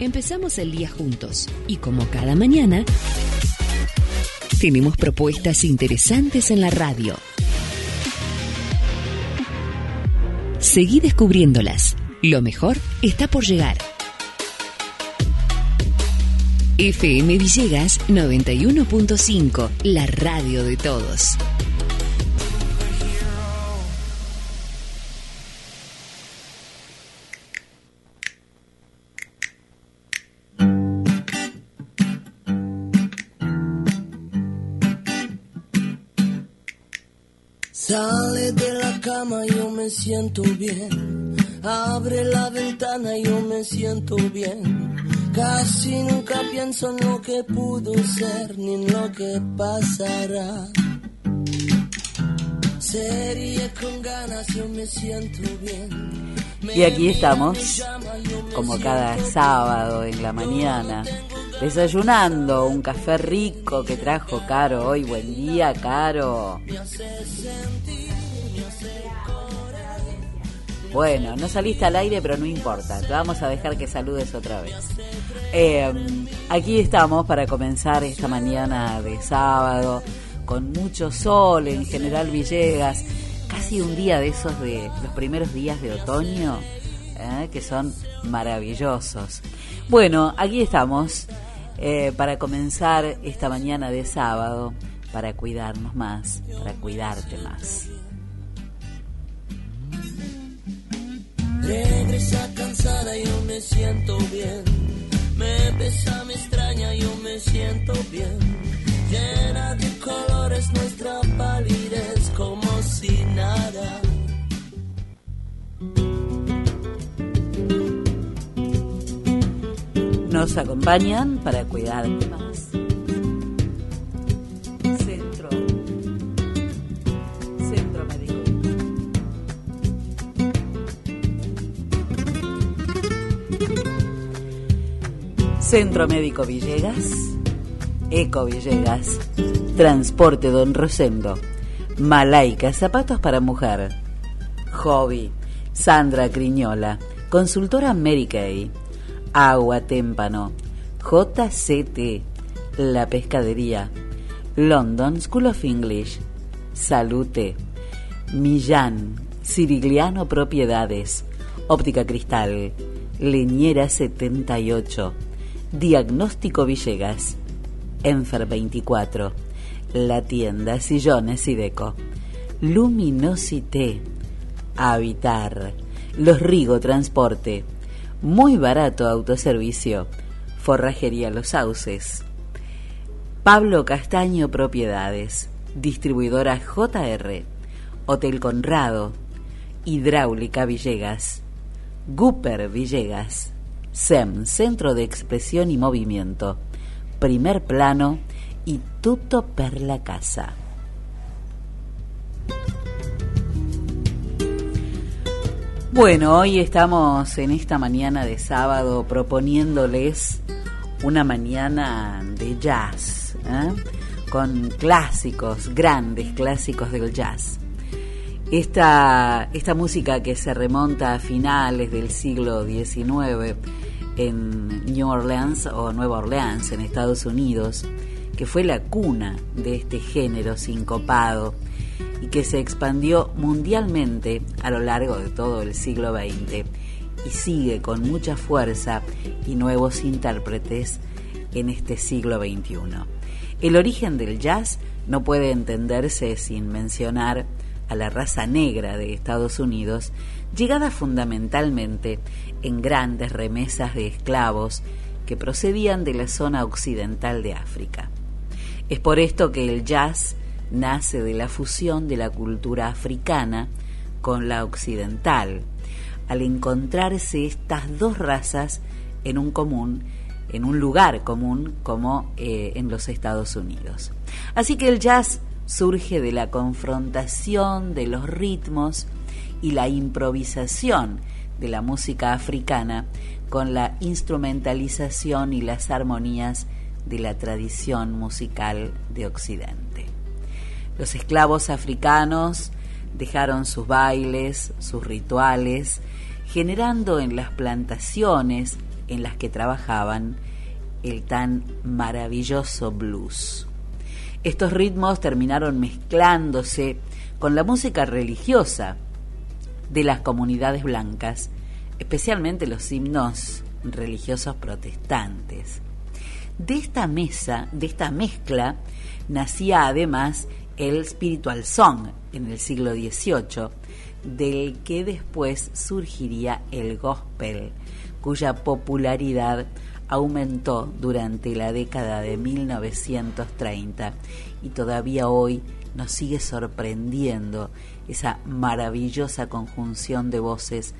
Empezamos el día juntos y como cada mañana, tenemos propuestas interesantes en la radio. Seguí descubriéndolas. Lo mejor está por llegar. FM Villegas 91.5, la radio de todos. Cama, yo me siento bien. Abre la ventana, yo me siento bien. Casi nunca pienso en lo que pudo ser ni en lo que pasará. Serie con ganas, yo me siento bien. Y aquí estamos, como cada sábado en la mañana, desayunando un café rico que trajo Caro hoy. Buen día, Caro. Bueno, no saliste al aire, pero no importa. Te vamos a dejar que saludes otra vez. Eh, aquí estamos para comenzar esta mañana de sábado con mucho sol en General Villegas. Casi un día de esos de los primeros días de otoño, eh, que son maravillosos. Bueno, aquí estamos eh, para comenzar esta mañana de sábado, para cuidarnos más, para cuidarte más. Regresa cansada, yo me siento bien. Me besa, me extraña, yo me siento bien. Llena de colores nuestra palidez como si nada. Nos acompañan para cuidarte más. Centro Médico Villegas, Eco Villegas, Transporte Don Rosendo, Malaica, Zapatos para Mujer, Hobby, Sandra Criñola, Consultora Kay, Agua Témpano, JCT, La Pescadería, London School of English, Salute, Millán, Cirigliano Propiedades, Óptica Cristal, Leñera 78, Diagnóstico Villegas, Enfer 24, La Tienda Sillones y Deco, Luminosité, Habitar, Los Rigo Transporte, Muy Barato Autoservicio, Forrajería Los Sauces, Pablo Castaño Propiedades, Distribuidora JR, Hotel Conrado, Hidráulica Villegas, Gooper Villegas, SEM, Centro de Expresión y Movimiento, Primer Plano y Tutto per la Casa. Bueno, hoy estamos en esta mañana de sábado proponiéndoles una mañana de jazz, ¿eh? con clásicos, grandes clásicos del jazz. Esta, esta música que se remonta a finales del siglo XIX en New Orleans o Nueva Orleans en Estados Unidos, que fue la cuna de este género sincopado y que se expandió mundialmente a lo largo de todo el siglo XX y sigue con mucha fuerza y nuevos intérpretes en este siglo XXI. El origen del jazz no puede entenderse sin mencionar a la raza negra de Estados Unidos, llegada fundamentalmente en grandes remesas de esclavos que procedían de la zona occidental de África. Es por esto que el jazz nace de la fusión de la cultura africana con la occidental, al encontrarse estas dos razas en un común, en un lugar común como eh, en los Estados Unidos. Así que el jazz surge de la confrontación de los ritmos y la improvisación de la música africana con la instrumentalización y las armonías de la tradición musical de Occidente. Los esclavos africanos dejaron sus bailes, sus rituales, generando en las plantaciones en las que trabajaban el tan maravilloso blues. Estos ritmos terminaron mezclándose con la música religiosa de las comunidades blancas, especialmente los himnos religiosos protestantes. De esta mesa, de esta mezcla, nacía además el spiritual song en el siglo XVIII, del que después surgiría el gospel, cuya popularidad aumentó durante la década de 1930 y todavía hoy nos sigue sorprendiendo esa maravillosa conjunción de voces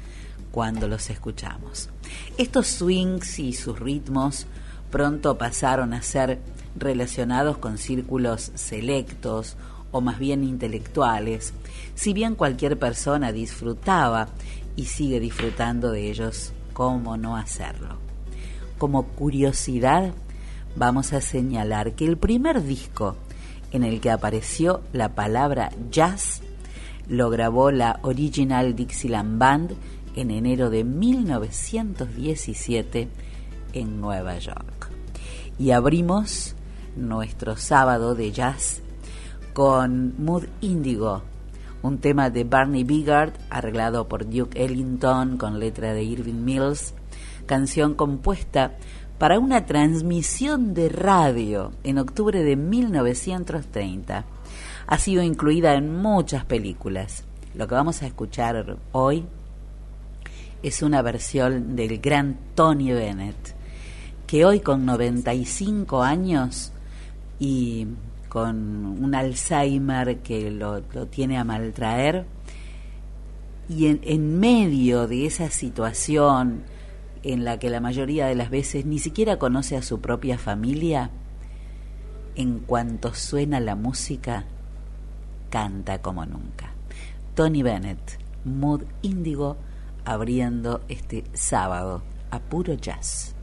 cuando los escuchamos. Estos swings y sus ritmos pronto pasaron a ser relacionados con círculos selectos o más bien intelectuales, si bien cualquier persona disfrutaba y sigue disfrutando de ellos, ¿cómo no hacerlo? Como curiosidad, vamos a señalar que el primer disco en el que apareció la palabra jazz lo grabó la Original Dixieland Band en enero de 1917 en Nueva York. Y abrimos nuestro sábado de jazz con Mood Indigo, un tema de Barney Bigard arreglado por Duke Ellington con letra de Irving Mills, canción compuesta para una transmisión de radio en octubre de 1930. Ha sido incluida en muchas películas. Lo que vamos a escuchar hoy es una versión del gran Tony Bennett, que hoy con 95 años y con un Alzheimer que lo, tiene a maltraer, y en, en medio de esa situación en la que la mayoría de las veces ni siquiera conoce a su propia familia, en cuanto suena la música, canta como nunca. Tony Bennett, Mood Índigo, abriendo este sábado a puro jazz.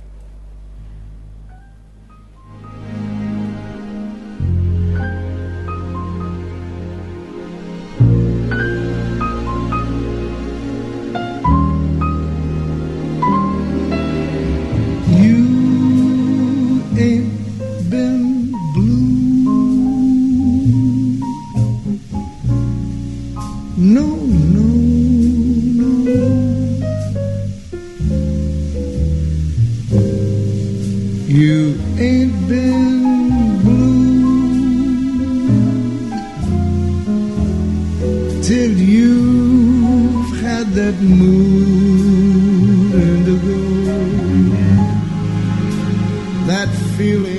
you ain't been blue till you've had that mood and go. that feeling.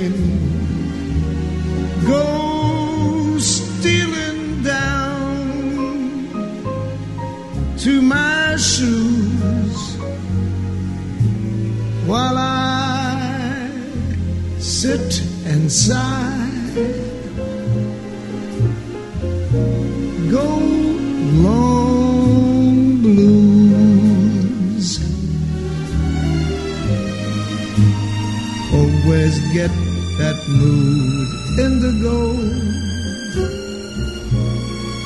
Inside. Go long blues. Always get that mood in the go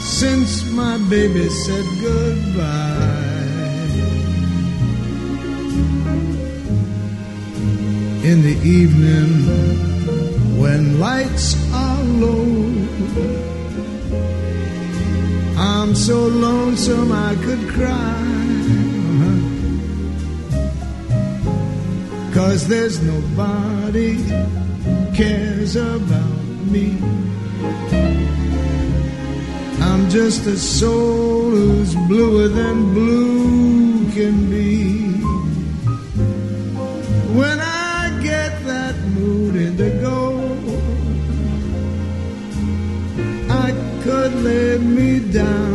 Since my baby said goodbye. in the evening when lights are low. I'm so lonesome I could cry. Cause there's nobody cares about me. I'm just a soul who's bluer than blue can be. Down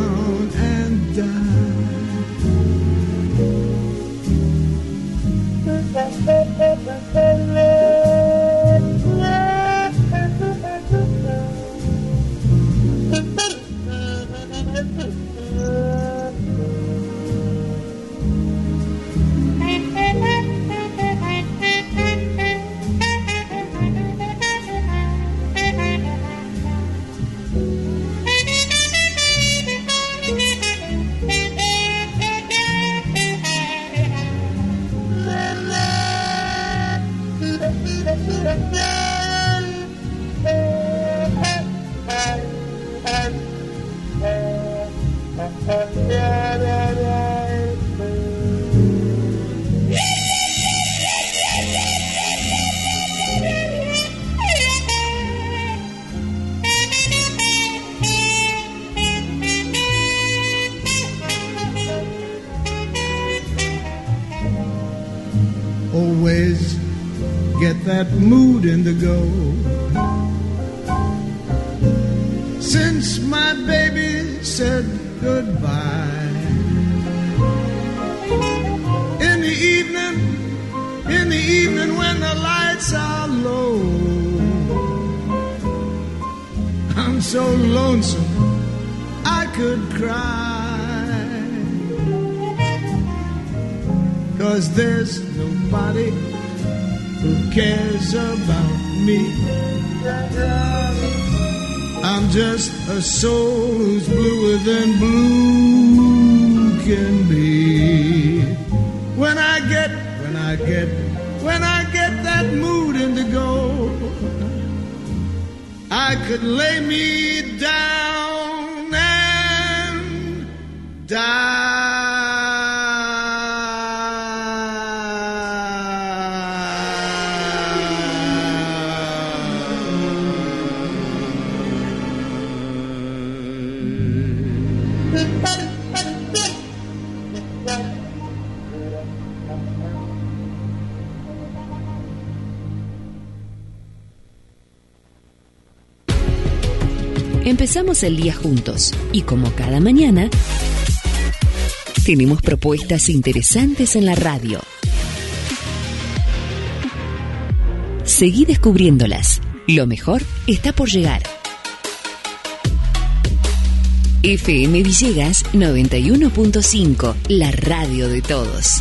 Empezamos el día juntos y como cada mañana, tenemos propuestas interesantes en la radio. Seguí descubriéndolas. Lo mejor está por llegar. FM Villegas 91.5, la radio de todos.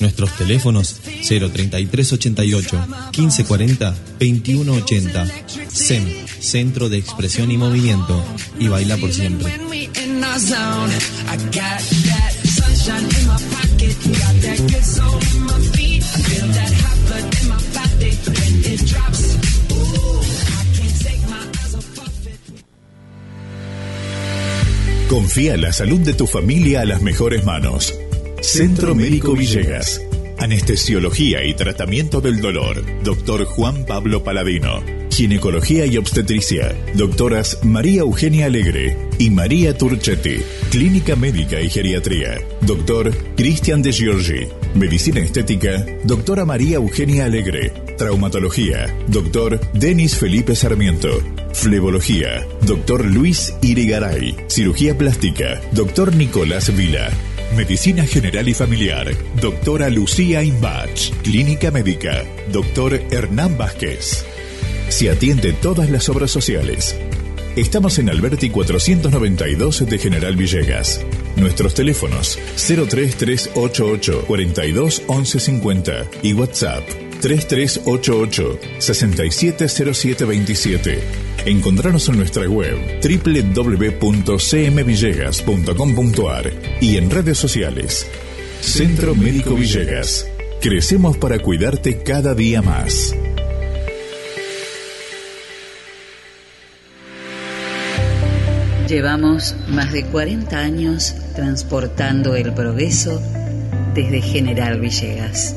Nuestros teléfonos 03388 1540 2180. SEM, Centro de Expresión y Movimiento. Y baila por siempre. Confía la salud de tu familia a las mejores manos. Centro Médico Villegas. Anestesiología y tratamiento del dolor. Doctor Juan Pablo Paladino. Ginecología y obstetricia. Doctoras María Eugenia Alegre y María Turchetti. Clínica Médica y Geriatría. Doctor Cristian de Giorgi. Medicina Estética. Doctora María Eugenia Alegre. Traumatología. Doctor Denis Felipe Sarmiento. Flebología. Doctor Luis Irigaray. Cirugía plástica. Doctor Nicolás Vila. Medicina General y Familiar. Doctora Lucía Imbach. Clínica Médica. Doctor Hernán Vázquez. Se atiende todas las obras sociales. Estamos en Alberti 492 de General Villegas. Nuestros teléfonos 03388 42 y WhatsApp 3388 670727. Encontrarnos en nuestra web www.cmvillegas.com.ar y en redes sociales. Centro Médico Villegas. Crecemos para cuidarte cada día más. Llevamos más de 40 años transportando el progreso desde General Villegas.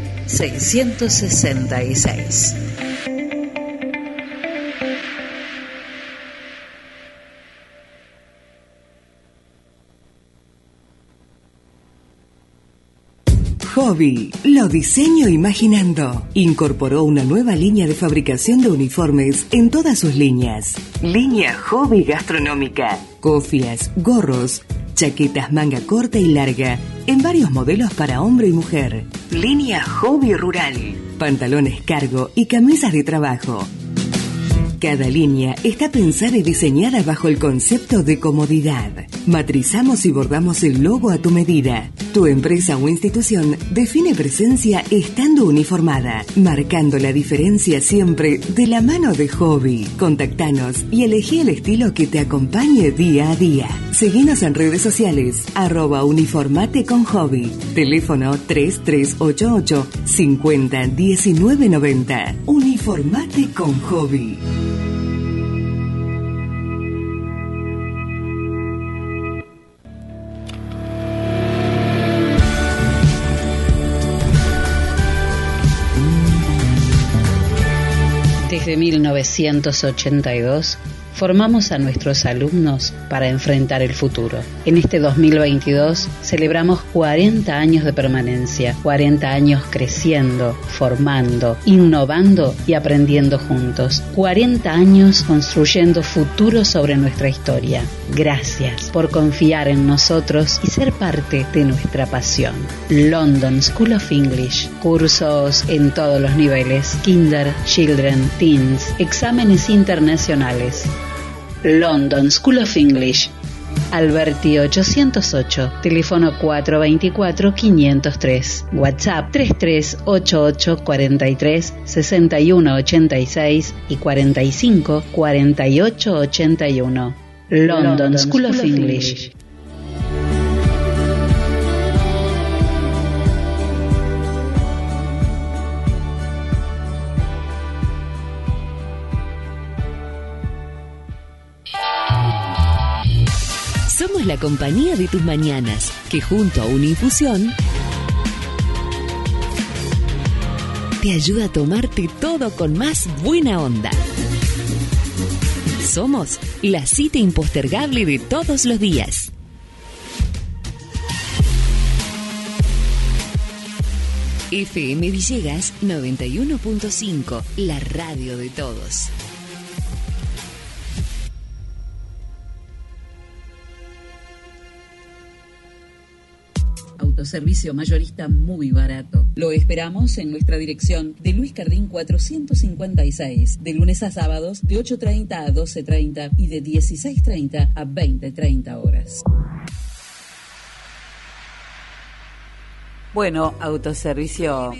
666. Hobby, lo diseño imaginando. Incorporó una nueva línea de fabricación de uniformes en todas sus líneas. Línea Hobby Gastronómica. Cofias, gorros, chaquetas manga corta y larga, en varios modelos para hombre y mujer. Línea Hobby Rural. Pantalones cargo y camisas de trabajo. Cada línea está pensada y diseñada bajo el concepto de comodidad. Matrizamos y bordamos el logo a tu medida. Tu empresa o institución define presencia estando uniformada, marcando la diferencia siempre de la mano de hobby. Contactanos y elegí el estilo que te acompañe día a día. Seguinos en redes sociales, arroba uniformate con hobby. Teléfono 3388 50 19 90. Uniformate con hobby. Desde 1982 formamos a nuestros alumnos para enfrentar el futuro. En este 2022 celebramos 40 años de permanencia, 40 años creciendo, formando, innovando y aprendiendo juntos, 40 años construyendo futuro sobre nuestra historia. Gracias por confiar en nosotros y ser parte de nuestra pasión. London School of English, cursos en todos los niveles, kinder, children, teens, exámenes internacionales. London School of English. Alberti 808, teléfono 424-503, WhatsApp 3388 43 61 86 y 45 48 81. London, School, of English. La compañía de tus mañanas, que junto a una infusión te ayuda a tomarte todo con más buena onda. Somos la cita impostergable de todos los días. FM Villegas 91.5, la radio de todos. Autoservicio mayorista muy barato. Lo esperamos en nuestra dirección de Luis Cardín 456, de lunes a sábados de 8.30 a 12.30 y de 16.30 a 20.30 horas. Bueno, autoservicio,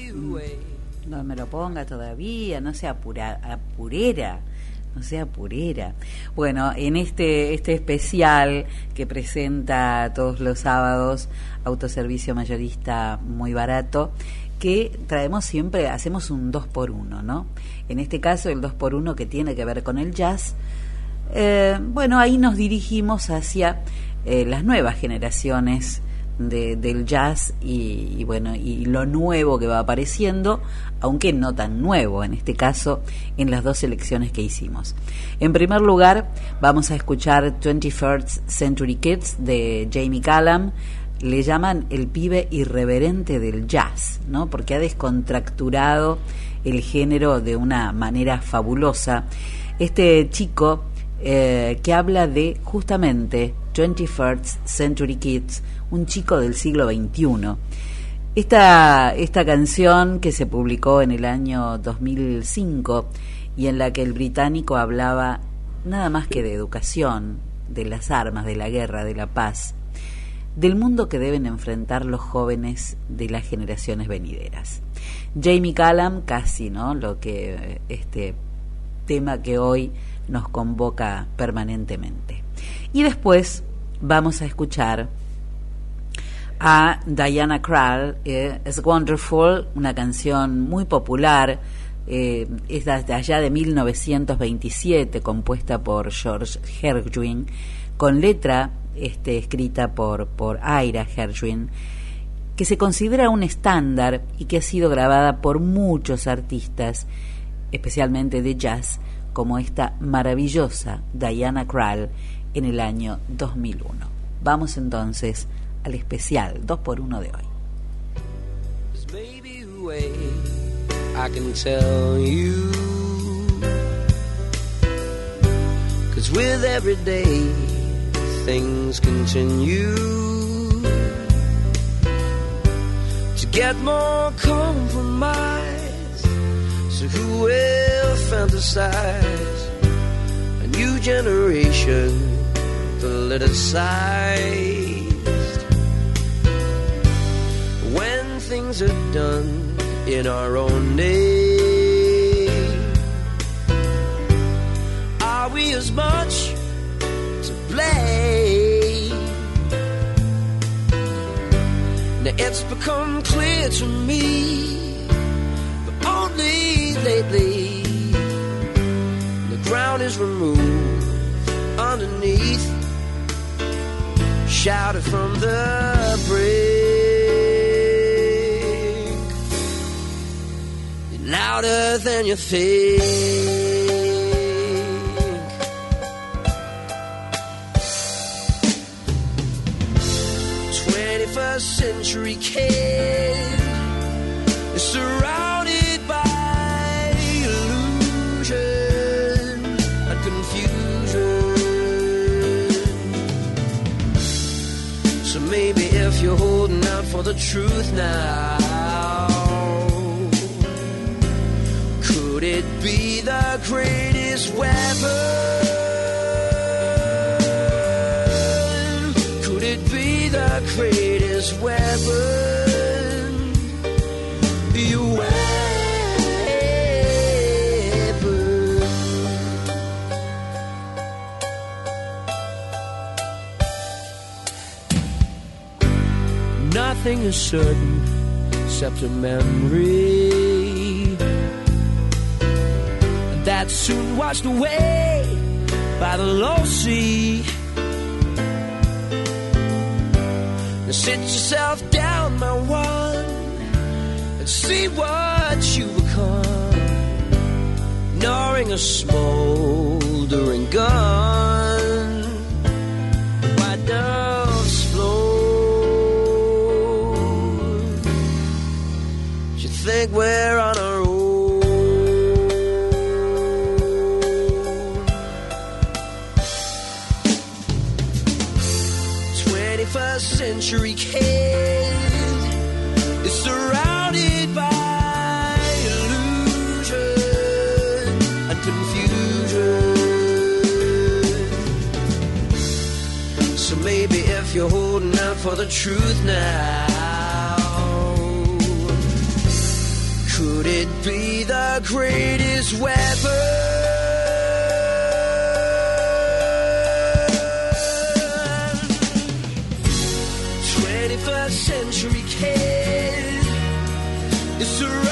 no me lo ponga todavía, no sea apura, apurera, no sea purera. Bueno, en este, este especial que presenta todos los sábados, autoservicio mayorista muy barato, que traemos siempre, hacemos un 2 por 1 ¿no? En este caso, el 2 por 1 que tiene que ver con el jazz. Eh, bueno, ahí nos dirigimos hacia eh, las nuevas generaciones del jazz y, bueno y lo nuevo que va apareciendo aunque no tan nuevo en este caso en las dos selecciones que hicimos en primer lugar vamos a escuchar 21st Century Kids de Jamie Callum le llaman el pibe irreverente del jazz, ¿no? Porque ha descontracturado el género de una manera fabulosa. Este chico eh, que habla de justamente 21st Century Kids, un chico del siglo XXI. Esta, esta canción que se publicó en el año 2005 y en la que el británico hablaba nada más que de educación, de las armas, de la guerra, de la paz, del mundo que deben enfrentar los jóvenes de las generaciones venideras. Jamie Callum, casi, ¿no? Lo que este tema que hoy nos convoca permanentemente. Y después vamos a escuchar a Diana Krall, eh, Es Wonderful, una canción muy popular, eh, es de allá de 1927, compuesta por George Gershwin, con letra este, escrita por, por Ira Gershwin, que se considera un estándar y que ha sido grabada por muchos artistas, especialmente de jazz, como esta maravillosa Diana Krall en el año 2001. Vamos entonces al especial 2x1 de hoy. things continue to get more compromise. So who will fantasize a new generation politicized? When things are done in our own name, are we as much? To blame. Now it's become clear to me, but only lately, the ground is removed underneath, shouted from the brink, louder than you think. 21st century kid is surrounded by illusion and confusion. So maybe if you're holding out for the truth now, could it be the greatest weapon? Could it be the greatest? weapon. Your weapon. Nothing is certain except a memory that's soon washed away by the low sea. sit yourself down, my one, and see what you become. Gnawing a smoldering gun. The truth now, could it be the greatest weapon? 21st century kid is surrounded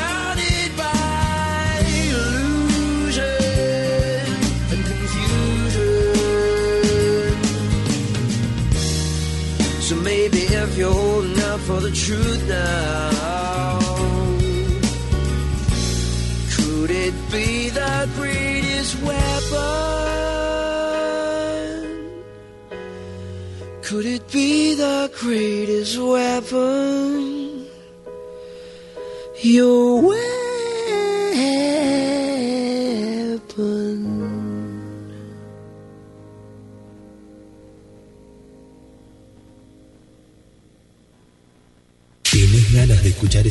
if you're holding out for the truth now. Could it be the greatest weapon? Could it be the greatest weapon? Your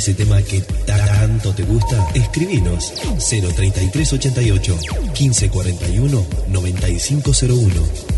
ese tema que tanto te gusta? Escribinos 03388 1541 9501.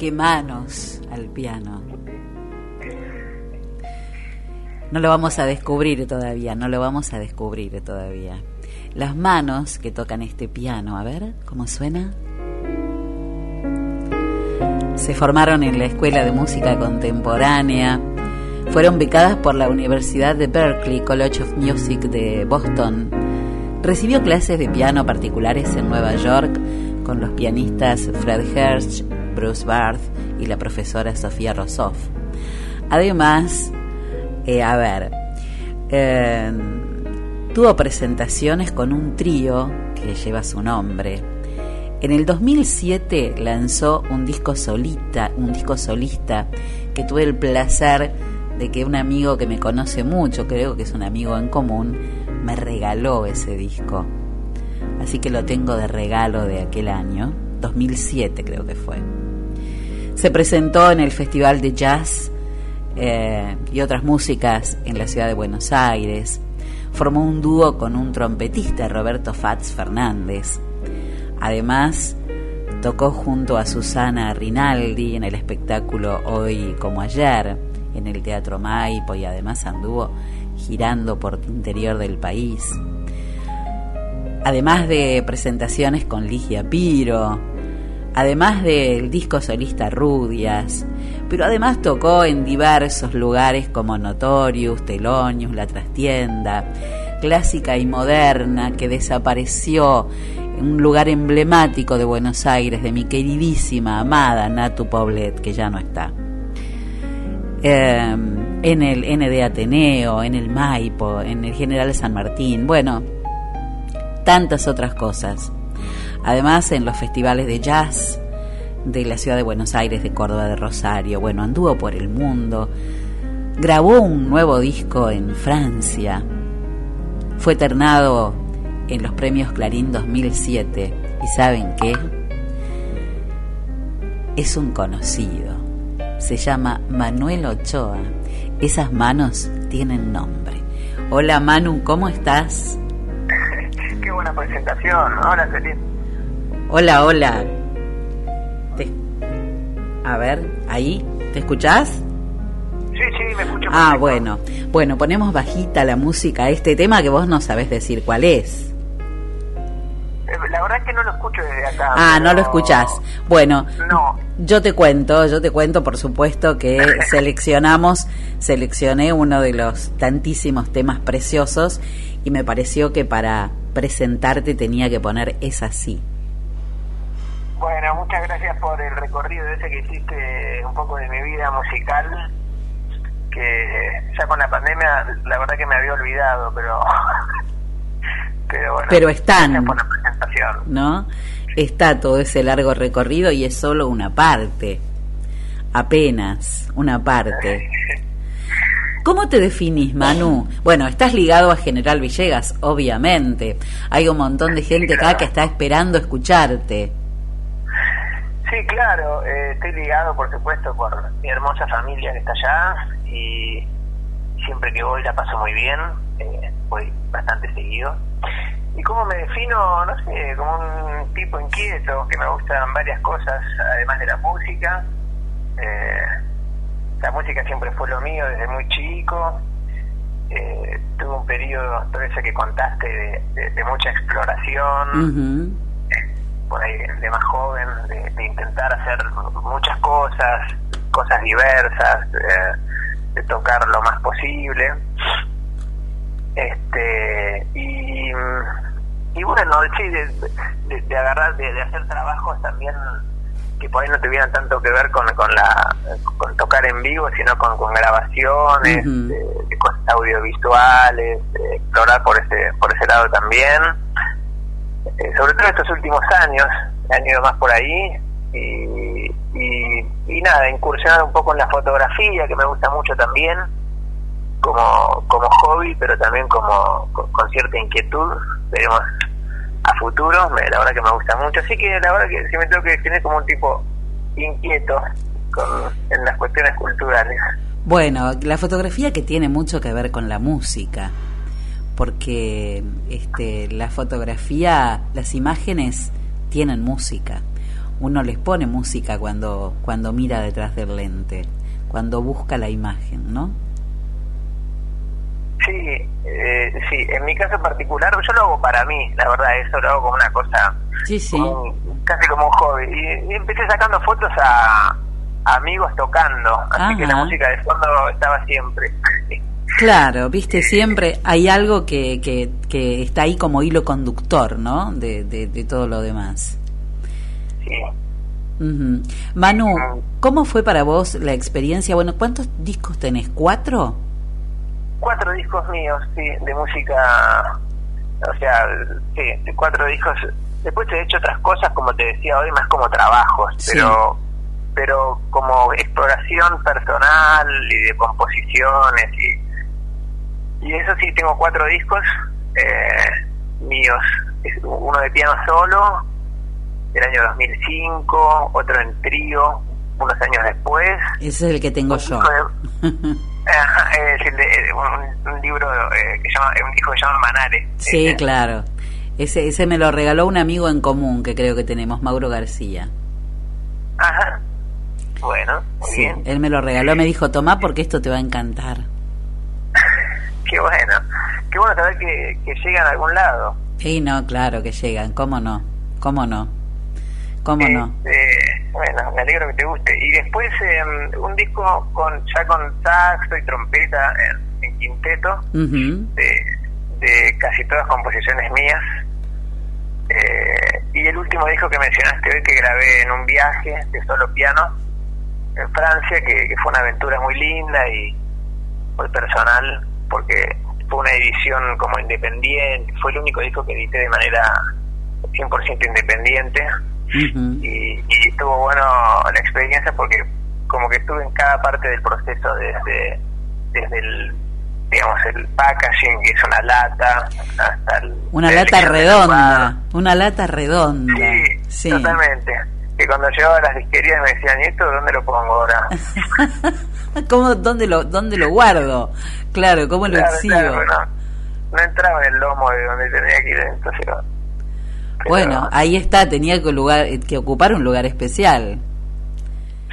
Qué manos al piano. No lo vamos a descubrir todavía, no lo vamos a descubrir todavía. Las manos que tocan este piano, a ver cómo suena. Se formaron en la Escuela de Música Contemporánea, fueron becadas por la Universidad de Berkeley College of Music de Boston. Recibió clases de piano particulares en Nueva York con los pianistas Fred Hirsch, Bruce Barth y la profesora Sofía Rosoff. Además, eh, a ver, eh, tuvo presentaciones con un trío que lleva su nombre. En el 2007 lanzó un disco solista, un disco solista que tuve el placer de que un amigo que me conoce mucho, creo que es un amigo en común, me regaló ese disco así que lo tengo de regalo de aquel año, 2007 creo que fue. Se presentó en el Festival de Jazz eh, y otras músicas en la ciudad de Buenos Aires. Formó un dúo con un trompetista, Roberto Fats Fernández. Además, tocó junto a Susana Rinaldi en el espectáculo Hoy como ayer, en el Teatro Maipo y además anduvo girando por el interior del país además de presentaciones con Ligia Piro, además del disco solista Rudias, pero además tocó en diversos lugares como Notorious, Telonius, La Trastienda, clásica y moderna que desapareció en un lugar emblemático de Buenos Aires, de mi queridísima, amada Natu Poblet, que ya no está. Em, en el ND Ateneo, en el Maipo, en el General San Martín, bueno, tantas otras cosas. Además, en los festivales de jazz de la ciudad de Buenos Aires, de Córdoba, de Rosario, bueno, anduvo por el mundo, grabó un nuevo disco en Francia, fue ternado en los premios Clarín 2007 y saben qué, es un conocido, se llama Manuel Ochoa, esas manos tienen nombre. Hola Manu, ¿cómo estás? buena presentación. Hola, Celín. Hola, hola. A ver, ahí, ¿te escuchás? Sí, sí, me escucho. Ah, bueno. Bueno, ponemos bajita la música a este tema que vos no sabés decir cuál es. Eh, la verdad es que no lo escucho desde acá. Ah, no lo escuchás. Bueno, no. yo te cuento, yo te cuento, por supuesto, que seleccionamos, seleccioné uno de los tantísimos temas preciosos y me pareció que para presentarte tenía que poner es así. Bueno, muchas gracias por el recorrido ese que hiciste un poco de mi vida musical, que ya con la pandemia la verdad que me había olvidado, pero pero bueno. Pero están, ¿no? Está todo ese largo recorrido y es solo una parte, apenas una parte. ¿Cómo te definís, Manu? Bueno, estás ligado a General Villegas, obviamente. Hay un montón de gente acá que está esperando escucharte. Sí, claro, eh, estoy ligado, por supuesto, por mi hermosa familia que está allá y siempre que voy la paso muy bien, eh, voy bastante seguido. ¿Y cómo me defino? No sé, como un tipo inquieto, que me gustan varias cosas, además de la música. Eh, la música siempre fue lo mío desde muy chico. Eh, tuve un periodo, todo ese que contaste, de, mucha exploración, por ahí de más joven, de, intentar hacer muchas cosas, cosas diversas, de tocar lo más posible. Este, y, y bueno, sí, de, de agarrar, de hacer trabajos también que por ahí no tuvieran tanto que ver con, con la con tocar en vivo sino con, con grabaciones de, cosas audiovisuales explorar por ese por ese lado también eh, sobre todo estos últimos años, han ido más por ahí y, y, y nada, incursionar un poco en la fotografía, que me gusta mucho también, como, como hobby, pero también como con, cierta inquietud, veremos a futuro, me- la verdad que me gusta mucho, así que la verdad que si me tengo que definir como un tipo inquieto con, en las cuestiones culturales. Bueno, la fotografía que tiene mucho que ver con la música, porque este, la fotografía, las imágenes tienen música. Uno les pone música cuando, cuando mira detrás del lente, cuando busca la imagen, ¿no? Sí, eh, sí, en mi caso particular yo lo hago para mí, la verdad, eso lo hago como una cosa, Sí, sí. como casi como un hobby. Y, y empecé sacando fotos a, a amigos tocando, así que la música de fondo estaba siempre. Claro, viste, siempre hay algo que, que, que está ahí como hilo conductor, ¿no? De, de, de todo lo demás. Sí. Manu, ¿cómo fue para vos la experiencia? Bueno, ¿cuántos discos tenés? ¿Cuatro? Cuatro discos míos, sí, de música, o sea, sí, cuatro discos. Después he hecho otras cosas, como te decía hoy, más como trabajos, Sí. pero pero como exploración personal y de composiciones y, y eso sí, tengo cuatro discos eh, míos. Es uno de piano solo, del año 2005, otro en trío, unos años después. Ese es el que tengo yo. Es el de, eh, un, un libro eh, que llama, un disco que se llama Manare. Sí, claro. Ese, ese me lo regaló un amigo en común que creo que tenemos, Mauro García. Ajá. Bueno, muy Sí, bien. él me lo regaló, me dijo, tomá porque esto te va a encantar. Qué bueno. Qué bueno saber que, que llegan a algún lado. Y no, claro que llegan, ¿cómo no? ¿Cómo no? ¿Cómo no? Eh, bueno, me alegro que te guste. Y después eh, un disco con ya con saxo y trompeta en, en quinteto, de, de casi todas composiciones mías. Eh, y el último disco que mencionaste hoy que grabé en un viaje de solo piano en Francia, que, que fue una aventura muy linda y muy personal, porque fue una edición como independiente, fue el único disco que edité de manera 100% independiente y, y estuvo bueno la experiencia porque como que estuve en cada parte del proceso desde desde el digamos el packaging que es una lata hasta el Una lata redonda, una lata redonda. Sí. totalmente que cuando llegaba a las disquerías me decían ¿y esto dónde lo pongo ahora? ¿Cómo, dónde, lo, ¿Dónde lo guardo? Claro, ¿cómo lo exhibo? claro, no, no entraba en el lomo de donde tenía que ir entonces no. Bueno, ahí está, tenía que, lugar, que ocupar un lugar especial.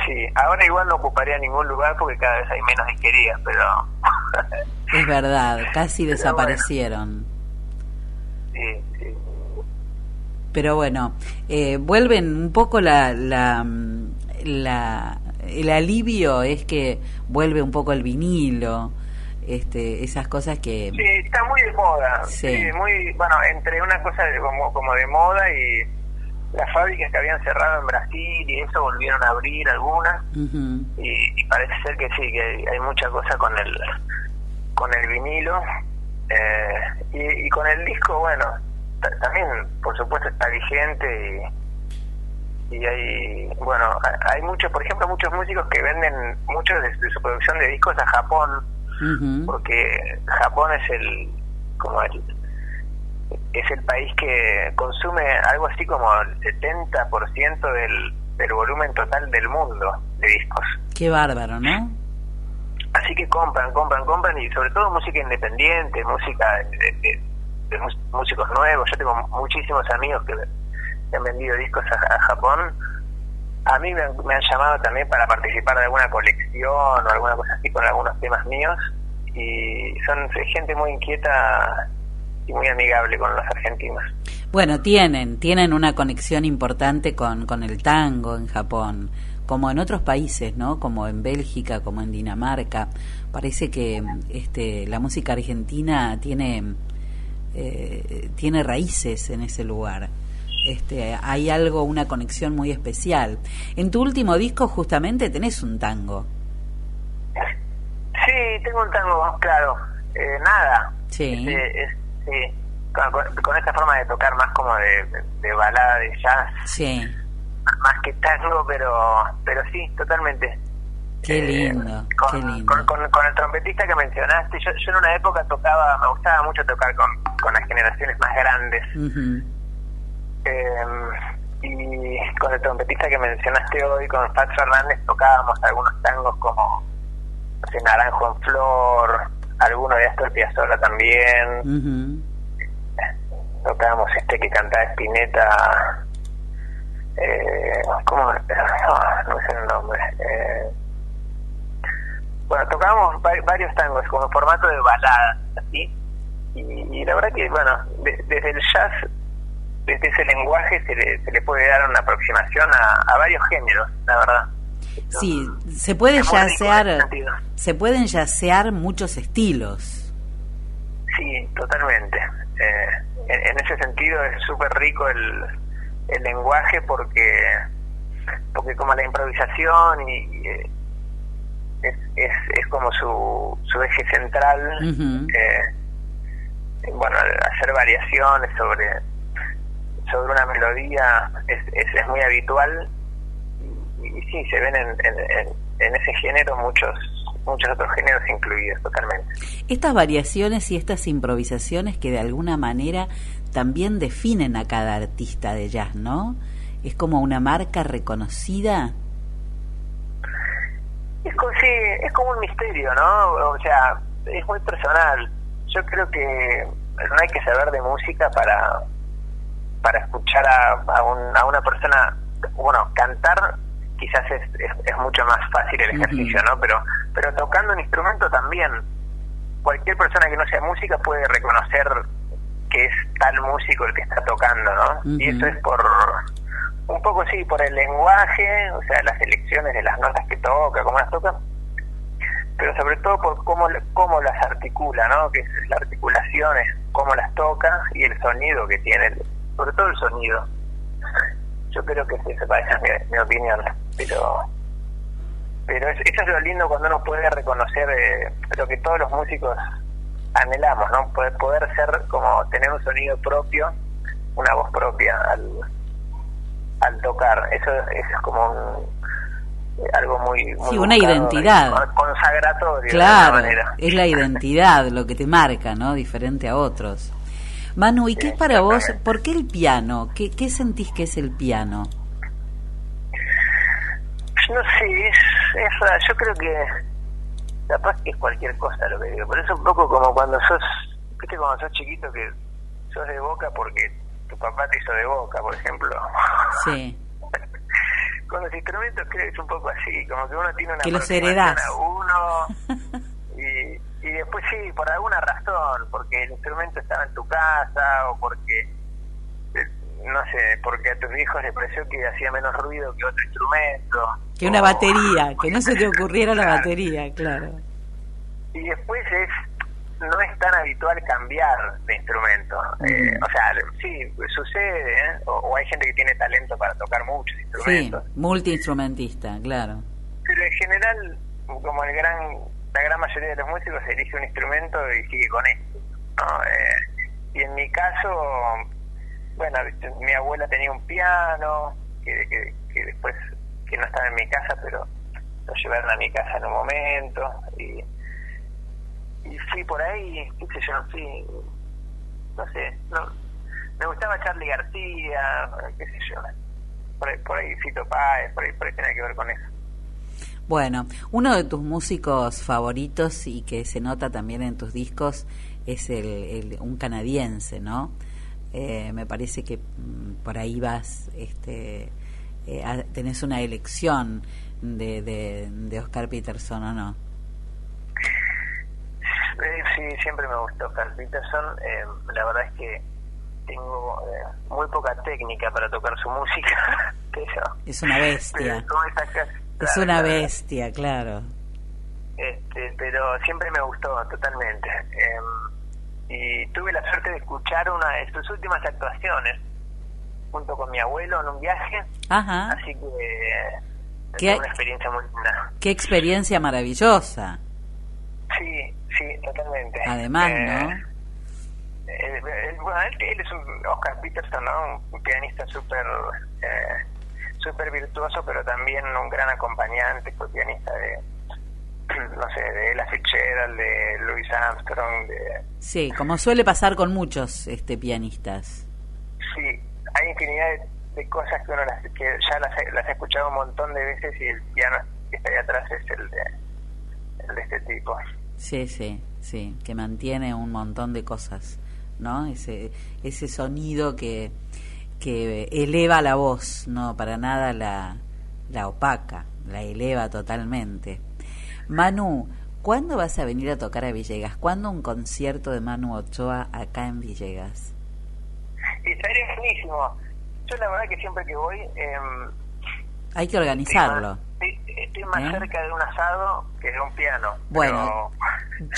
sí ahora igual no ocuparía ningún lugar porque cada vez hay menos disquerías pero Es verdad, casi desaparecieron. sí, sí. Pero bueno, eh, vuelven un poco la, la, la- el alivio es que vuelve un poco el vinilo, este, esas cosas que Sí, está muy de moda. Sí. Sí, muy, bueno, entre una cosa de- como, como de moda y las fábricas que habían cerrado en Brasil y eso volvieron a abrir algunas y, y parece ser que sí, que hay, hay mucha cosa con el con el vinilo eh, y, y con el disco, bueno, también por supuesto está vigente y, y hay, bueno, ha- hay muchos, por ejemplo, muchos músicos que venden muchos de, de su producción de discos a Japón porque Japón es el como el es el país que consume algo así como el 70% del, del volumen total del mundo de discos. Qué bárbaro, ¿no? Así que compran, compran, compran y sobre todo música independiente, música de, de- de músicos nuevos. Yo tengo muchísimos amigos que han vendido discos a, a Japón. A mí me han, me han llamado también para participar de alguna colección o alguna cosa así con algunos temas míos. Y son gente muy inquieta y muy amigable con los argentinos. Bueno, tienen, tienen una conexión importante con, con el tango en Japón, como en otros países, ¿no? Como en Bélgica, como en Dinamarca. Parece que este, la música argentina tiene, eh, tiene raíces en ese lugar. Este, hay algo, una conexión muy especial. En tu último disco justamente tenés un tango. Sí, tengo un tango, claro. Eh, nada. Sí. Este, es- sí. con, con- con esta forma de tocar más como de, de balada de jazz, Sí, más que tango, pero pero sí, totalmente. Qué Eh, lindo, con, qué lindo. con, con- con el trompetista que mencionaste, yo, yo en una época tocaba, me gustaba mucho tocar con, con las generaciones más grandes. Eh, y con el trompetista que mencionaste hoy, con Pat Fernández, tocábamos algunos tangos como no sé, Naranjo en Flor, alguno de Astor Piazzolla también. Tocábamos este que cantaba Spinetta. Eh, ¿Cómo? Ah, no sé el nombre. Eh, bueno, tocábamos va- varios tangos como en formato de balada, así. Y, y la verdad que, bueno, de- desde el jazz, desde ese lenguaje se le, se le puede dar una aproximación a, a varios géneros, la verdad. Sí, se puede yacear, se pueden yacear muchos estilos. Sí, totalmente. Eh, en, en ese sentido es súper rico el, el lenguaje porque porque como la improvisación y, y, eh, es, es, es como su, su eje central eh, bueno hacer variaciones sobre sobre una melodía es, es, es muy habitual y, y sí se ven en, en, en, en ese género muchos muchos otros géneros incluidos totalmente Estas variaciones y estas improvisaciones que de alguna manera también definen a cada artista de jazz, ¿no? Es como una marca reconocida. Es como, sí, es como un misterio, ¿no? O sea, es muy personal. Yo creo que no hay que saber de música para para escuchar a, a, un- a una persona, bueno, cantar quizás es, es, es mucho más fácil el ejercicio, ¿no? Pero pero tocando un instrumento también, cualquier persona que no sea música puede reconocer que es tal músico el que está tocando, ¿no? Y eso es por un poco sí, por el lenguaje, o sea, las elecciones de las notas que toca, cómo las toca, pero sobre todo por cómo, cómo las articula, ¿no? Que es la articulación, es cómo las toca y el sonido que tiene, sobre todo el sonido. Yo creo que sí, esa esa es mi, opinión, pero pero es- eso es lo lindo cuando uno puede reconocer eh, lo que todos los músicos anhelamos, ¿no? Poder, poder ser como tener un sonido propio, una voz propia al, al tocar. Eso, eso es como un, algo muy, muy Sí, una buscado, identidad. consagratorio Claro, manera. es la identidad lo que te marca, ¿no? Diferente a otros. Manu, ¿y qué es para vos? ¿Por qué el piano? ¿Qué, qué sentís que es el piano? No sé, es, es raro. yo creo que capaz que es cualquier cosa lo que digo, pero es un poco como cuando sos, viste cuando sos chiquito que sos de boca porque tu papá te hizo de boca, por ejemplo. Sí. Con los instrumentos creo que es un poco así, como que uno tiene una Que los heredás. a uno y, y después sí, por alguna razón, porque el instrumento estaba en tu casa o porque, eh, no sé, porque a tus hijos les pareció que hacía menos ruido que otro instrumento. Que una o- batería, que no se te ocurriera la batería, claro. y después es no es tan habitual cambiar de instrumento Eh, o sea sí sucede ¿eh? o, o hay gente que tiene talento para tocar muchos Sí, instrumentos multiinstrumentista, claro. pero en general como el gran la gran mayoría de los músicos elige un instrumento y sigue con esto ¿no? Eh, y en mi caso bueno mi abuela tenía un piano que, que, que después que no estaba en mi casa pero lo llevaron a mi casa en un momento y y fui por ahí, qué sé yo, sí, no sé, no, me gustaba Charlie García, qué sé yo, por ahí, por ahí Fito Páez, por ahí, por ahí tiene que ver con eso. Bueno, uno de tus músicos favoritos y que se nota también en tus discos es el, un canadiense, ¿no? Eh, me parece que mm, por ahí vas, este, eh, tenés una elección de, de, de Oscar Peterson, ¿o no? Eh, sí, siempre me gustó Carl Peterson, eh, la verdad es que tengo eh, muy poca técnica para tocar su música, pero, Es una bestia. Es claro, una bestia, claro. este, pero siempre me gustó totalmente. Eh, y tuve la suerte de escuchar una de sus últimas actuaciones junto con mi abuelo en un viaje, Ajá. así que eh, ¿Qué? una experiencia muy linda. Qué experiencia maravillosa. Sí, sí, totalmente. Además, Eh, ¿no? eh, eh, bueno, él, él es un Oscar Peterson, ¿no? Un pianista súper eh, súper virtuoso, pero también un gran acompañante, fue pianista de, no sé, de Ella Fitzgerald, de Louis Armstrong, de... Sí, como suele pasar con muchos este pianistas. Sí, hay infinidad de, de cosas que uno las, que ya las, las he escuchado un montón de veces y el piano que está ahí atrás es el de, el de este tipo. Sí, sí, sí, que mantiene un montón de cosas, ¿no? Ese, ese sonido que, que eleva la voz, no para nada la, la opaca, la eleva totalmente. Manu, ¿cuándo vas a venir a tocar a Villegas? ¿Cuándo un concierto de Manu Ochoa acá en Villegas? Estaría. Yo la verdad que siempre que voy... em, Hay que organizarlo. estoy, estoy más ¿Eh? cerca de un asado que de un piano. Bueno,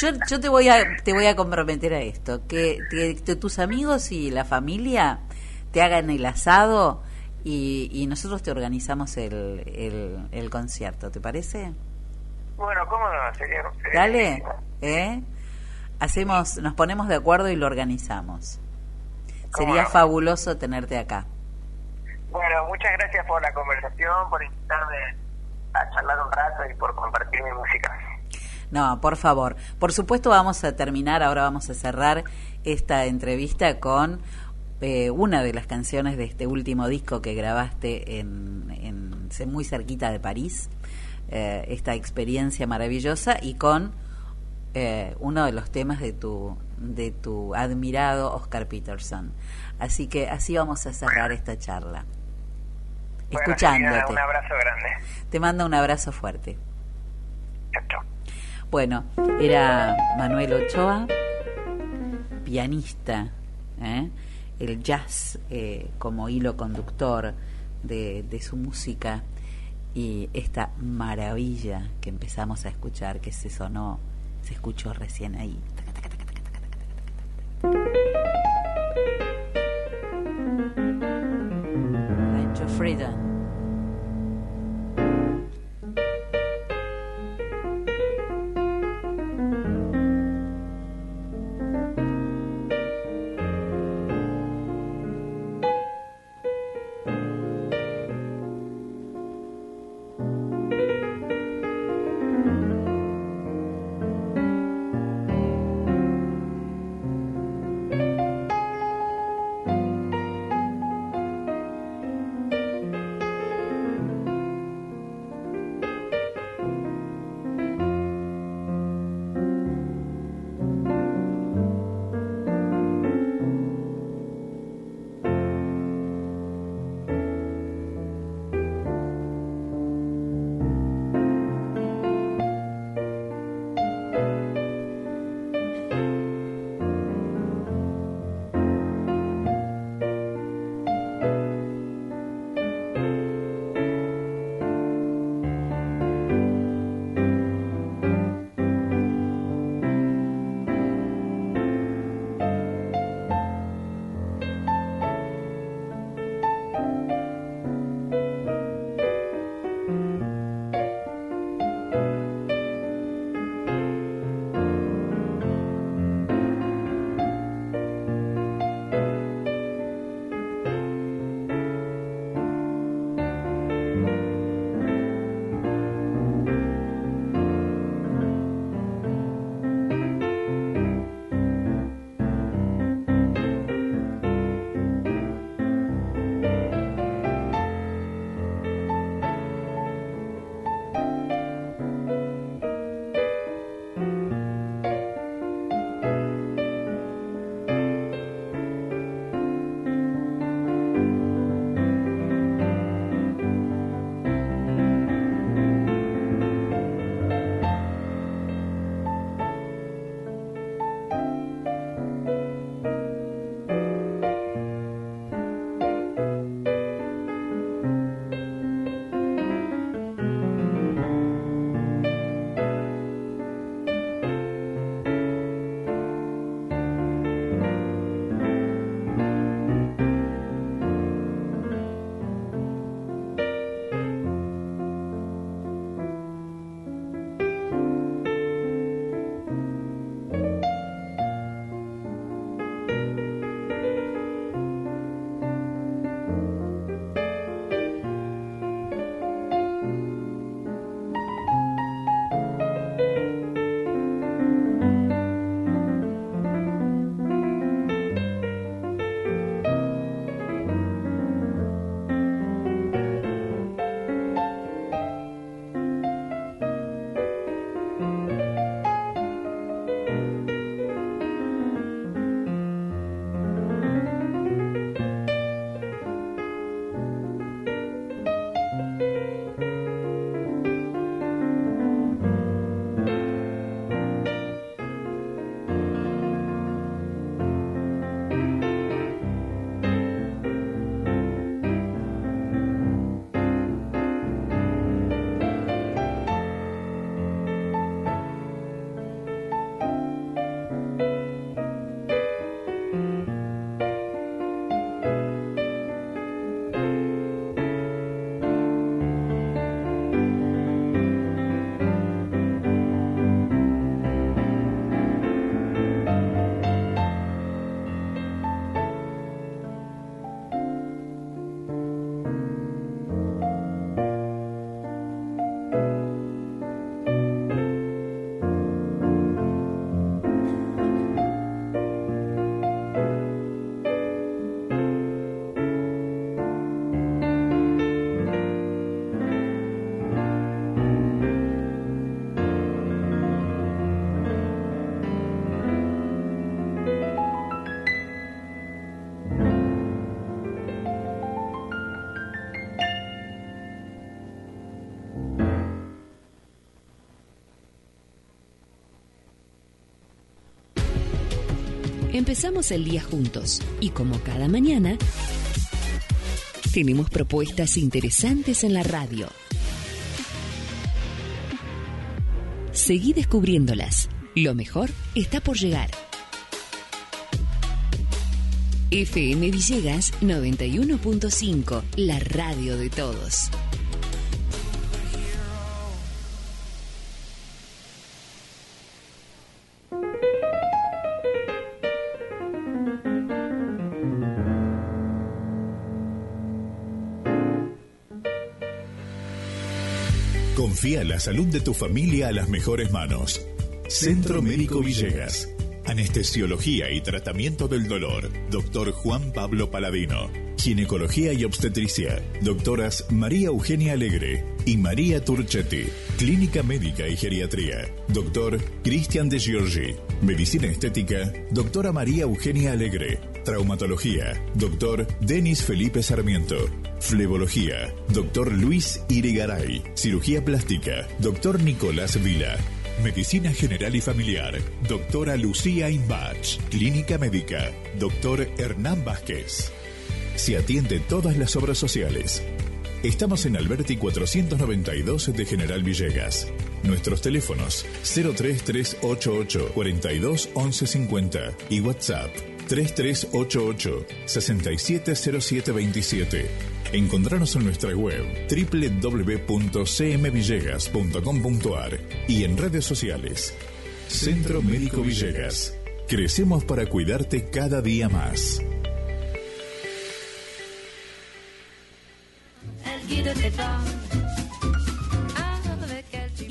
yo, yo te voy a te voy a comprometer a esto, que, que- que tus amigos y la familia te hagan el asado y, y nosotros te organizamos el, el, el concierto, ¿te parece? Bueno, ¿cómo no? Sería, sería Dale. ¿eh? Hacemos, nos ponemos de acuerdo y lo organizamos. ¿Cómo Sería no? fabuloso tenerte acá. Bueno, muchas gracias por la conversación, por invitarme a charlar un rato y por compartir mi música. No, por favor. Por supuesto vamos a terminar, ahora vamos a cerrar esta entrevista con eh, una de las canciones de este último disco que grabaste en, en muy cerquita de París, eh, esta experiencia maravillosa y con eh, uno de los temas de tu de tu admirado Oscar Peterson. Así que así vamos a cerrar esta charla. Bueno, Escuchándote. Silvia, Un abrazo grande. Te mando un abrazo fuerte. Bueno, era Manuel Ochoa, pianista, ¿eh? el jazz eh, como hilo conductor de, de su música y esta maravilla que empezamos a escuchar, que se sonó, se escuchó recién ahí. freedom. Empezamos el día juntos y como cada mañana, tenemos propuestas interesantes en la radio. Seguí descubriéndolas. Lo mejor está por llegar. FM Villegas 91.5, la radio de todos. La salud de tu familia a las mejores manos. Centro Médico Villegas. Anestesiología y tratamiento del dolor. Doctor Juan Pablo Paladino. Ginecología y obstetricia. Doctoras María Eugenia Alegre y María Turchetti. Clínica Médica y Geriatría. Doctor Cristian de Giorgi. Medicina Estética. Doctora María Eugenia Alegre. Traumatología. Doctor Denis Felipe Sarmiento. Flebología. Doctor Luis Irigaray. Cirugía plástica. Doctor Nicolás Vila. Medicina General y Familiar. Doctora Lucía Imbach. Clínica Médica. Doctor Hernán Vázquez. Se atiende todas las obras sociales. Estamos en Alberti 492 de General Villegas. Nuestros teléfonos 03388 42 y WhatsApp 3388 670727. Encontrarnos en nuestra web www.cmvillegas.com.ar y en redes sociales. Centro Médico Villegas. Crecemos para cuidarte cada día más.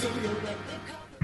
celular 1545 5143.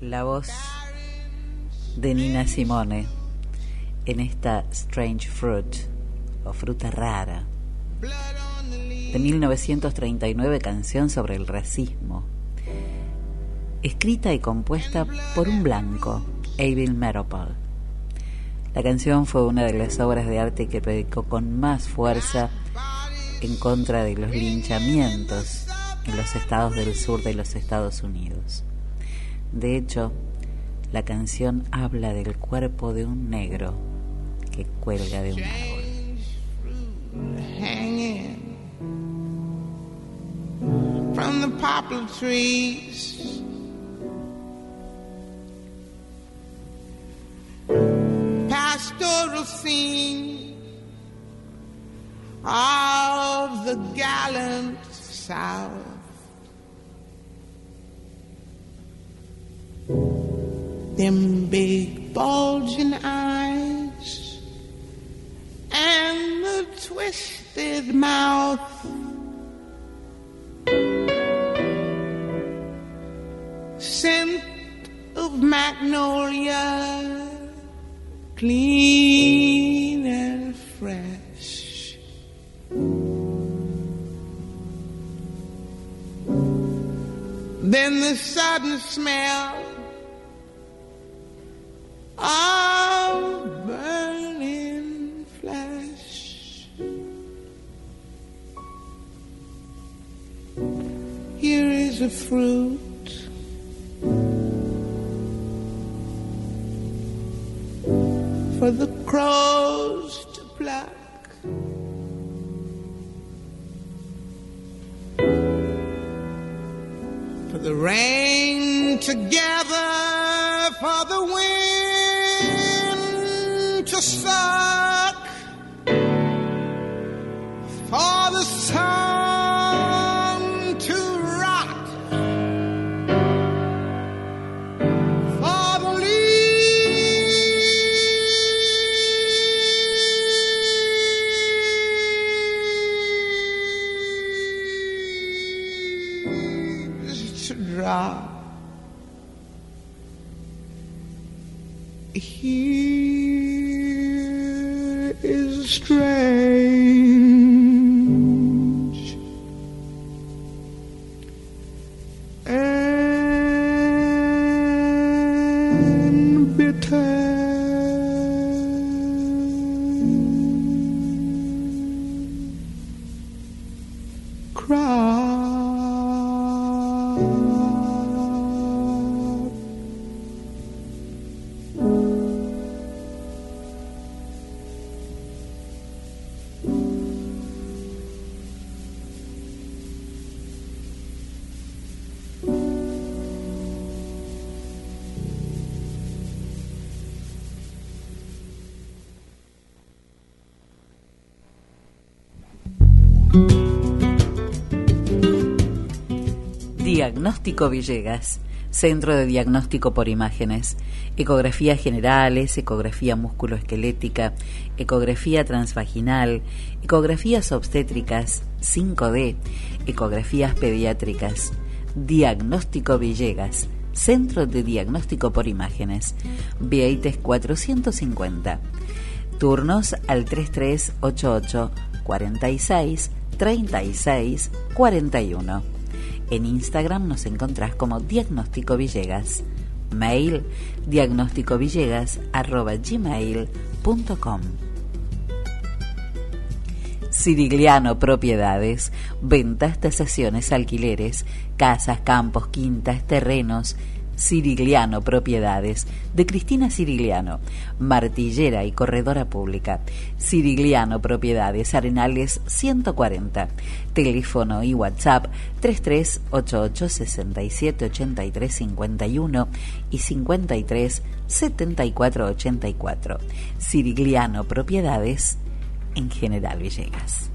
La voz de Nina Simone en esta Strange Fruit o fruta rara. de 1939, canción sobre el racismo, escrita y compuesta por un blanco, Abel Meropol. La canción fue una de las obras de arte que predicó con más fuerza en contra de los linchamientos en los estados del sur de los Estados Unidos. De hecho, la canción habla del cuerpo de un negro que cuelga de un árbol. Pastoral of the gallant. Them big bulging eyes and the twisted mouth. Scent of magnolia, clean and fresh. Then the sudden smell of burning flesh. Here is a fruit. For the crows to pluck. For the rain to gather, for the wind to suck, for the sun to rot, for the leaves to drop. Here strange and bitter. Crop. Diagnóstico Villegas, Centro de Diagnóstico por Imágenes, ecografías generales, ecografía musculoesquelética, ecografía transvaginal, ecografías obstétricas, 5D, ecografías pediátricas. Diagnóstico Villegas, Centro de Diagnóstico por Imágenes, Vieites 450. Turnos al 3388 46 36 41. En Instagram nos encontrás como Diagnóstico Villegas. Mail diagnosticovillegas.gmail.com Sirigliano Propiedades, ventas, tasaciones, alquileres, casas, campos, quintas, terrenos. Sirigliano Propiedades, de Cristina Sirigliano, martillera y corredora pública. Sirigliano Propiedades, Arenales 140. Teléfono y WhatsApp 3388 67 83 51 y 53 74 84. Sirigliano Propiedades en General Villegas.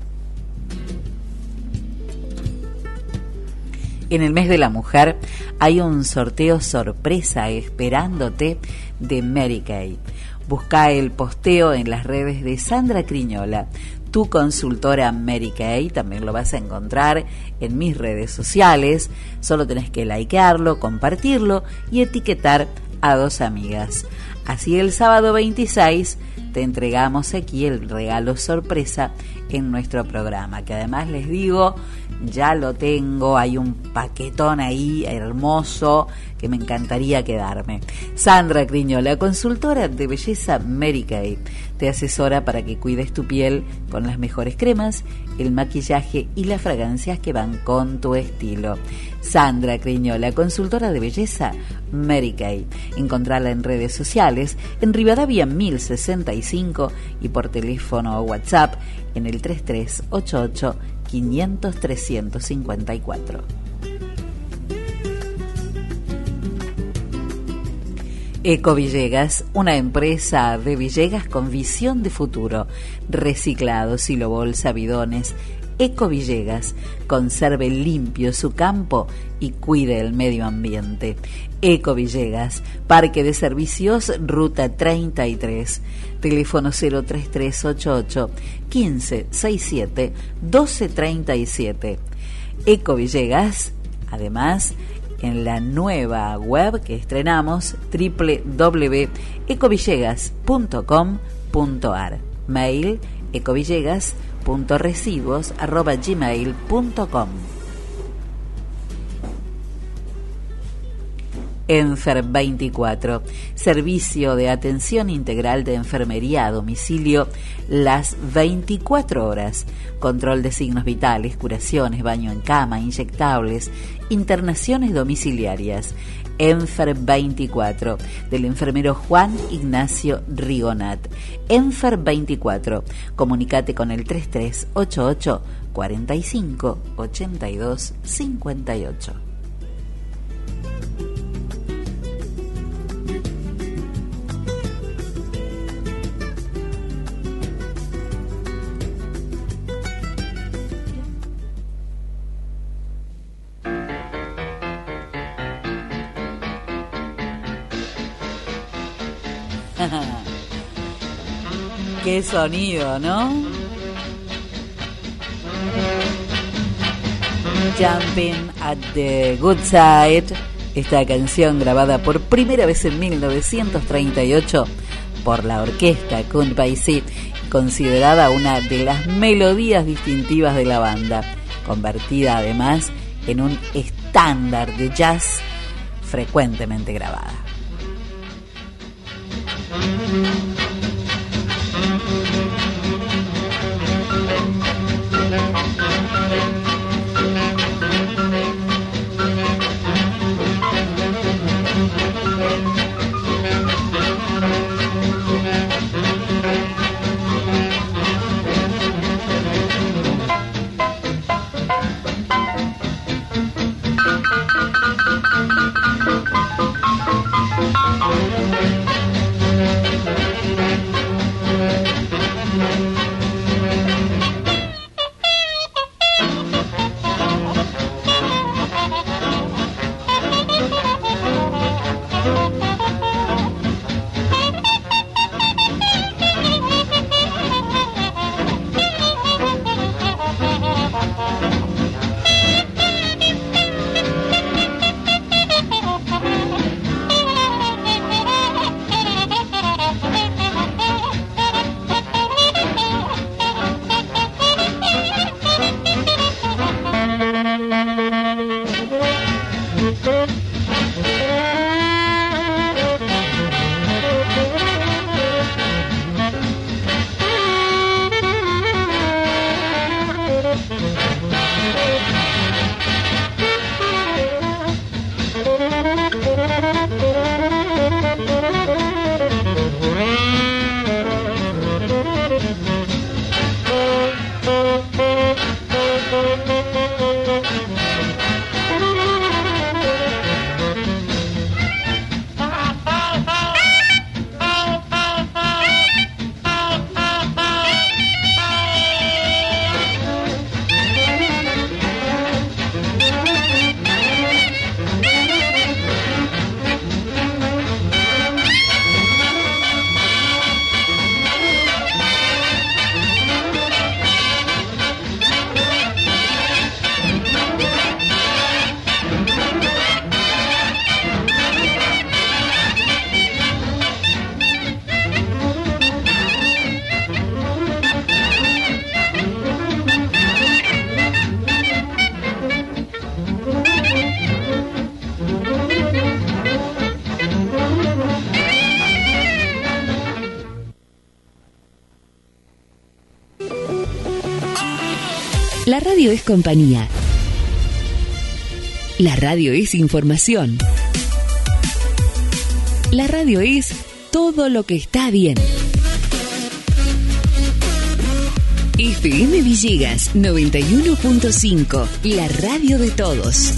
En el mes de la mujer hay un sorteo sorpresa esperándote de Mary Kay. Busca el posteo en las redes de Sandra Criñola, tu consultora Mary Kay. También lo vas a encontrar en mis redes sociales. Solo tenés que likearlo, compartirlo y etiquetar a dos amigas. Así el sábado 26 te entregamos aquí el regalo sorpresa en nuestro programa, que además les digo, ya lo tengo, hay un paquetón ahí hermoso que me encantaría quedarme. Sandra la consultora de belleza Mary Kay, te asesora para que cuides tu piel con las mejores cremas, el maquillaje y las fragancias que van con tu estilo. Sandra Criñola, consultora de belleza Mary Kay. Encontrala en redes sociales, en Rivadavia 1065 y por teléfono o WhatsApp en el 3388 500 354. Eco Villegas, una empresa de Villegas con visión de futuro, reciclados, silo bolsa, bidones. Eco Villegas, conserve limpio su campo y cuide el medio ambiente. Eco Villegas, Parque de Servicios, Ruta 33, teléfono 03388 1567 1237. Eco Villegas, además, en la nueva web que estrenamos www.ecovillegas.com.ar. Mail ecovillegas.recibos.gmail.com Enfer24, servicio de atención integral de enfermería a domicilio las 24 horas, control de signos vitales, curaciones, baño en cama, inyectables, internaciones domiciliarias. Enfer 24 del enfermero Juan Ignacio Rigonat. Enfer 24. Comunicate con el 3388 45 82 58. Qué sonido, ¿no? Jumping at the Good Side, esta canción grabada por primera vez en 1938 por la orquesta Kunt considerada una de las melodías distintivas de la banda, convertida además en un estándar de jazz frecuentemente grabada. Radio es compañía. La radio es información. La radio es todo lo que está bien. FM Villegas 91.5, la radio de todos.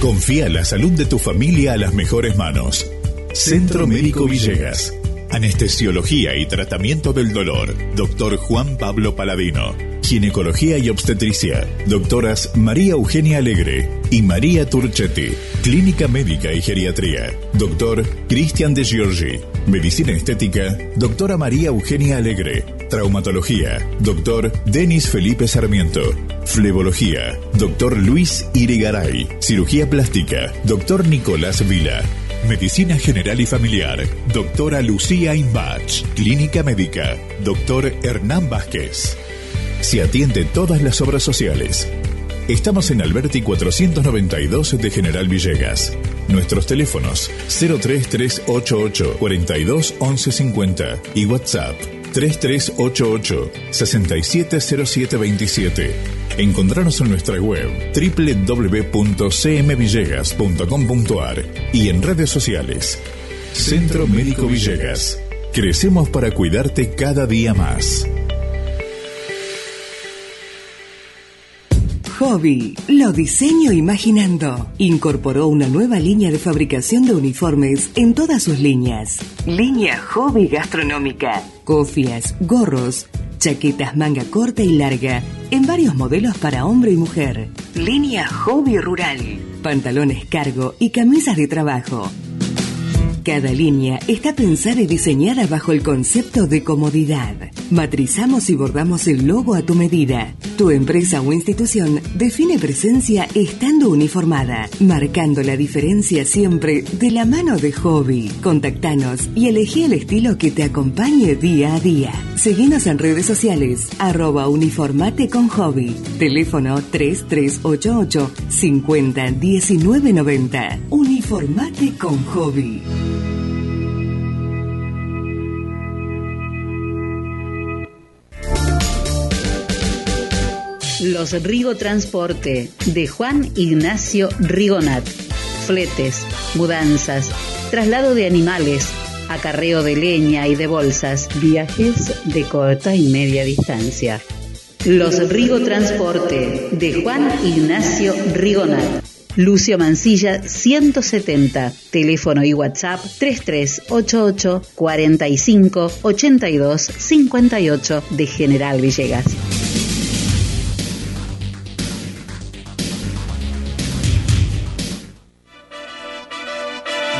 Confía la salud de tu familia a las mejores manos. Centro Médico Villegas. Anestesiología y tratamiento del dolor. Doctor Juan Pablo Paladino. Ginecología y obstetricia. Doctoras María Eugenia Alegre y María Turchetti. Clínica Médica y Geriatría. Doctor Cristian de Giorgi. Medicina Estética. Doctora María Eugenia Alegre. Traumatología. Doctor Denis Felipe Sarmiento. Flebología. Doctor Luis Irigaray. Cirugía plástica. Doctor Nicolás Vila. Medicina General y Familiar. Doctora Lucía Imbach. Clínica Médica. Doctor Hernán Vázquez. Se atiende todas las obras sociales. Estamos en Alberti 492 de General Villegas. Nuestros teléfonos 03388 42 1150 y WhatsApp 3388 670727. Encontrarnos en nuestra web www.cmvillegas.com.ar y en redes sociales. Centro Médico Villegas. Crecemos para cuidarte cada día más. Hobby, lo diseño imaginando. Incorporó una nueva línea de fabricación de uniformes en todas sus líneas. Línea Hobby Gastronómica. Cofias, gorros, chaquetas manga corta y larga, en varios modelos para hombre y mujer. Línea Hobby Rural. Pantalones cargo y camisas de trabajo. Cada línea está pensada y diseñada bajo el concepto de comodidad. Matrizamos y bordamos el logo a tu medida. Tu empresa o institución define presencia estando uniformada, marcando la diferencia siempre de la mano de hobby. Contactanos y elegí el estilo que te acompañe día a día. Seguinos en redes sociales, arroba uniformate con hobby. Teléfono 3388 50 19 90. Uniformate con hobby. Los Rigo Transporte de Juan Ignacio Rigonat. Fletes, mudanzas, traslado de animales, acarreo de leña y de bolsas, viajes de corta y media distancia. Los Rigo Transporte de Juan Ignacio Rigonat. Lucio Mancilla 170, teléfono y WhatsApp 3388 45 82 58 de General Villegas.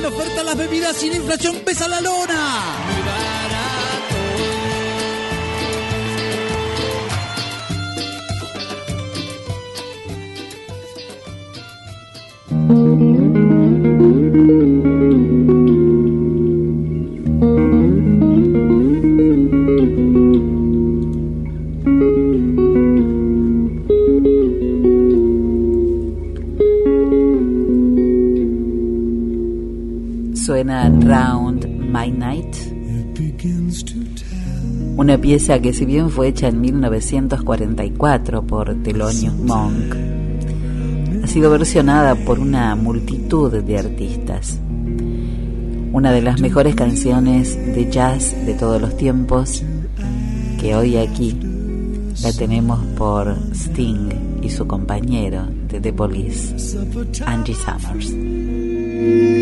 Ponen oferta las bebidas la inflación pesa la lona. Round My Night. Una pieza que si bien fue hecha en 1944 por Thelonious Monk, ha sido versionada por una multitud de artistas. Una de las mejores canciones de jazz de todos los tiempos, que hoy aquí la tenemos por Sting y su compañero de The Police, Angie Summers.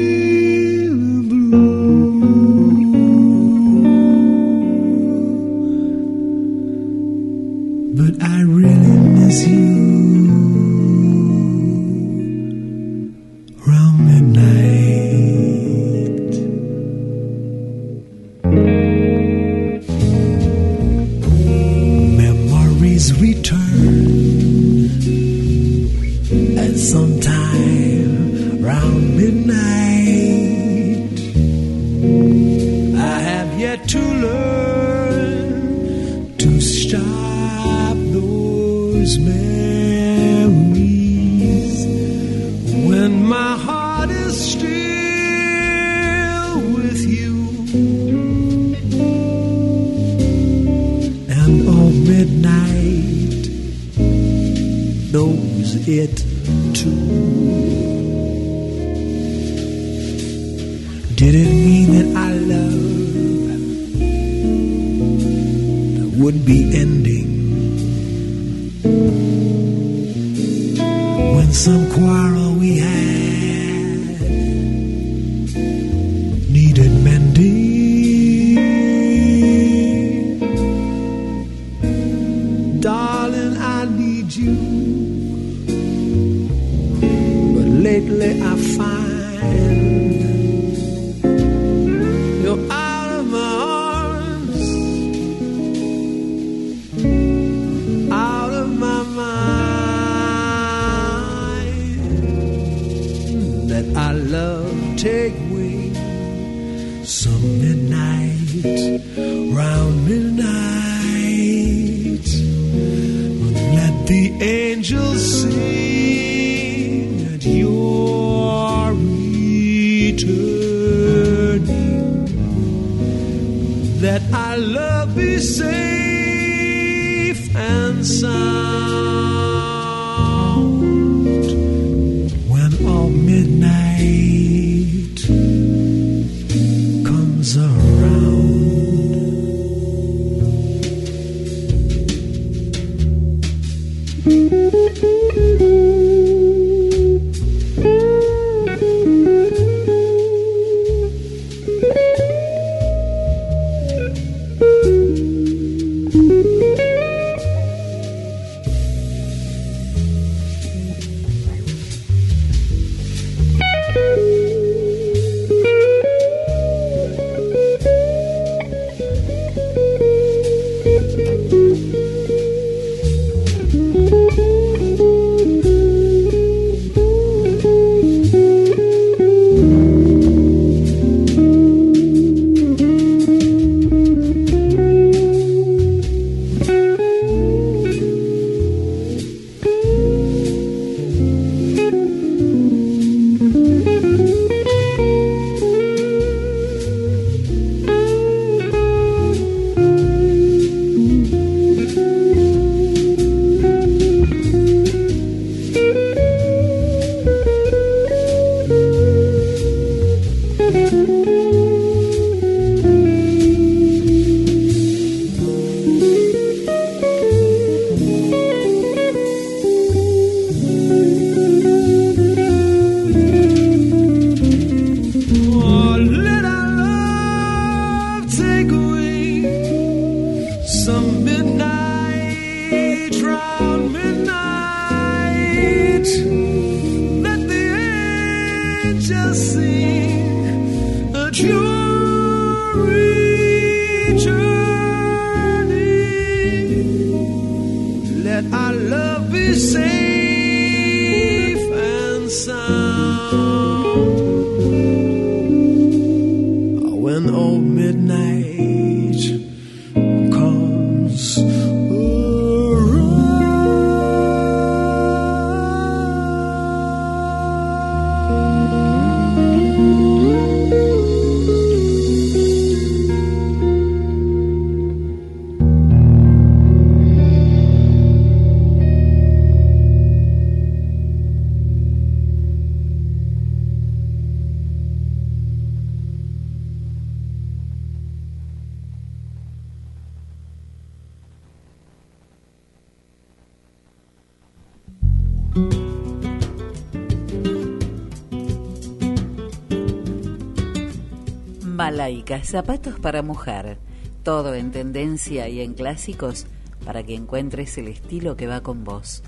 Zapatos para mujer, todo en tendencia y en clásicos para que encuentres el estilo que va con vos.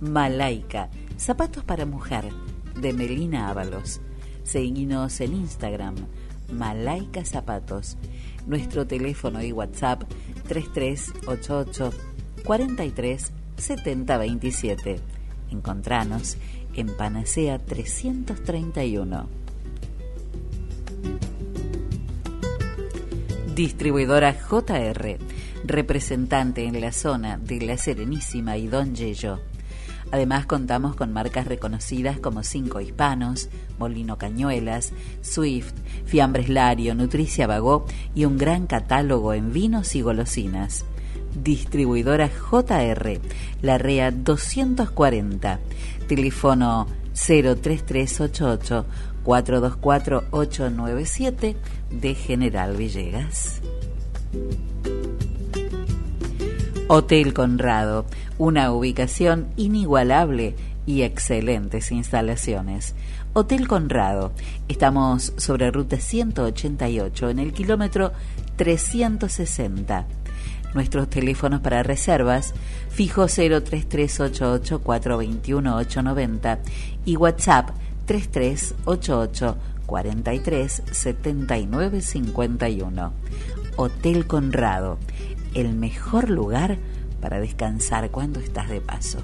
Malaika, zapatos para mujer, de Melina Ábalos. Seguinos en Instagram, Malaika Zapatos. Nuestro teléfono y WhatsApp 3388 43 7027. Encontranos en Panacea 331. Distribuidora JR, representante en la zona de La Serenísima y Don Yello. Además contamos con marcas reconocidas como Cinco Hispanos, Molino Cañuelas, Swift, Fiambres Lario, Nutricia Vagó y un gran catálogo en vinos y golosinas. Distribuidora JR, La REA 240, teléfono 03388 424 897 de General Villegas. Hotel Conrado, una ubicación inigualable y excelentes instalaciones. Hotel Conrado, estamos sobre ruta 188 en el kilómetro 360. Nuestros teléfonos para reservas, fijo 03388 421 890 y WhatsApp 3388 43 79 51. Hotel Conrado, el mejor lugar para descansar cuando estás de paso.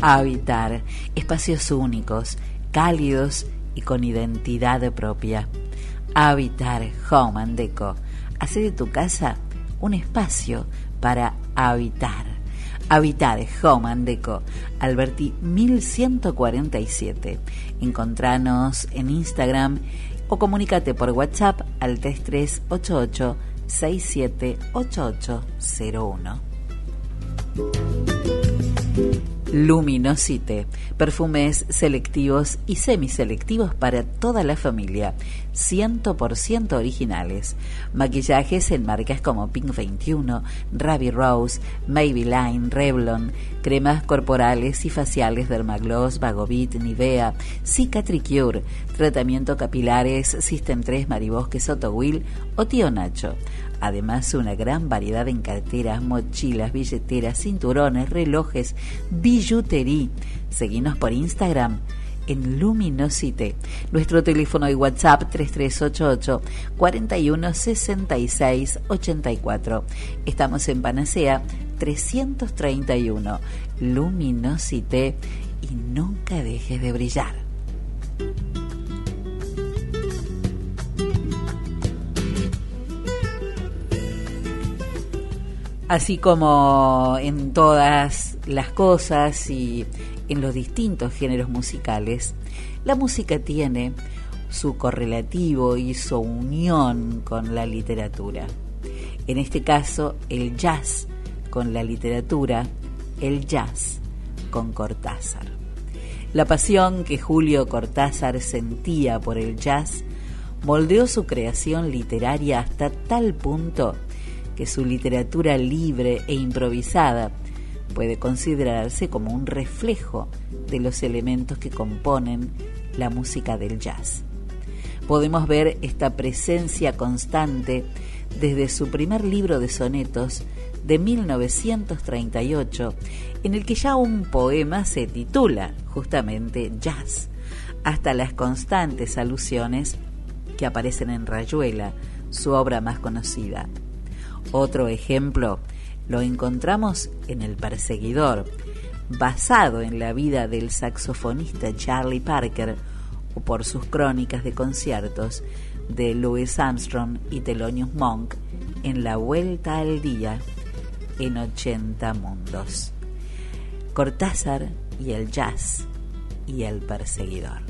Habitar, espacios únicos, cálidos y con identidad propia. Habitar Home and Deco. Hace de tu casa un espacio para habitar. Habitar Home and Deco, Alberti 1147. Encontranos en Instagram o comunícate por WhatsApp al 3388 678801. Luminosite, perfumes selectivos y semiselectivos para toda la familia, 100% originales. Maquillajes en marcas como Pink 21, Ravi Rose, Maybelline, Revlon, cremas corporales y faciales Dermagloss, Vagovit, Nivea, Cicatricure, tratamiento capilares System 3, Maribosque, Will o Tío Nacho. Además, una gran variedad en carteras, mochilas, billeteras, cinturones, relojes, billutería. Seguinos por Instagram en Luminosite. Nuestro teléfono y WhatsApp 3388 41 66 84. Estamos en Panacea 331. Luminosite y nunca dejes de brillar. Así como en todas las cosas y en los distintos géneros musicales, la música tiene su correlativo y su unión con la literatura. En este caso, el jazz con la literatura, el jazz con Cortázar. La pasión que Julio Cortázar sentía por el jazz moldeó su creación literaria hasta tal punto que su literatura libre e improvisada puede considerarse como un reflejo de los elementos que componen la música del jazz. Podemos ver esta presencia constante desde su primer libro de sonetos de 1938, en el que ya un poema se titula justamente Jazz, hasta las constantes alusiones que aparecen en Rayuela, su obra más conocida. Otro ejemplo lo encontramos en El Perseguidor, basado en la vida del saxofonista Charlie Parker o por sus crónicas de conciertos de Louis Armstrong y Thelonious Monk en La Vuelta al Día en 80 mundos. Cortázar y el jazz y el perseguidor.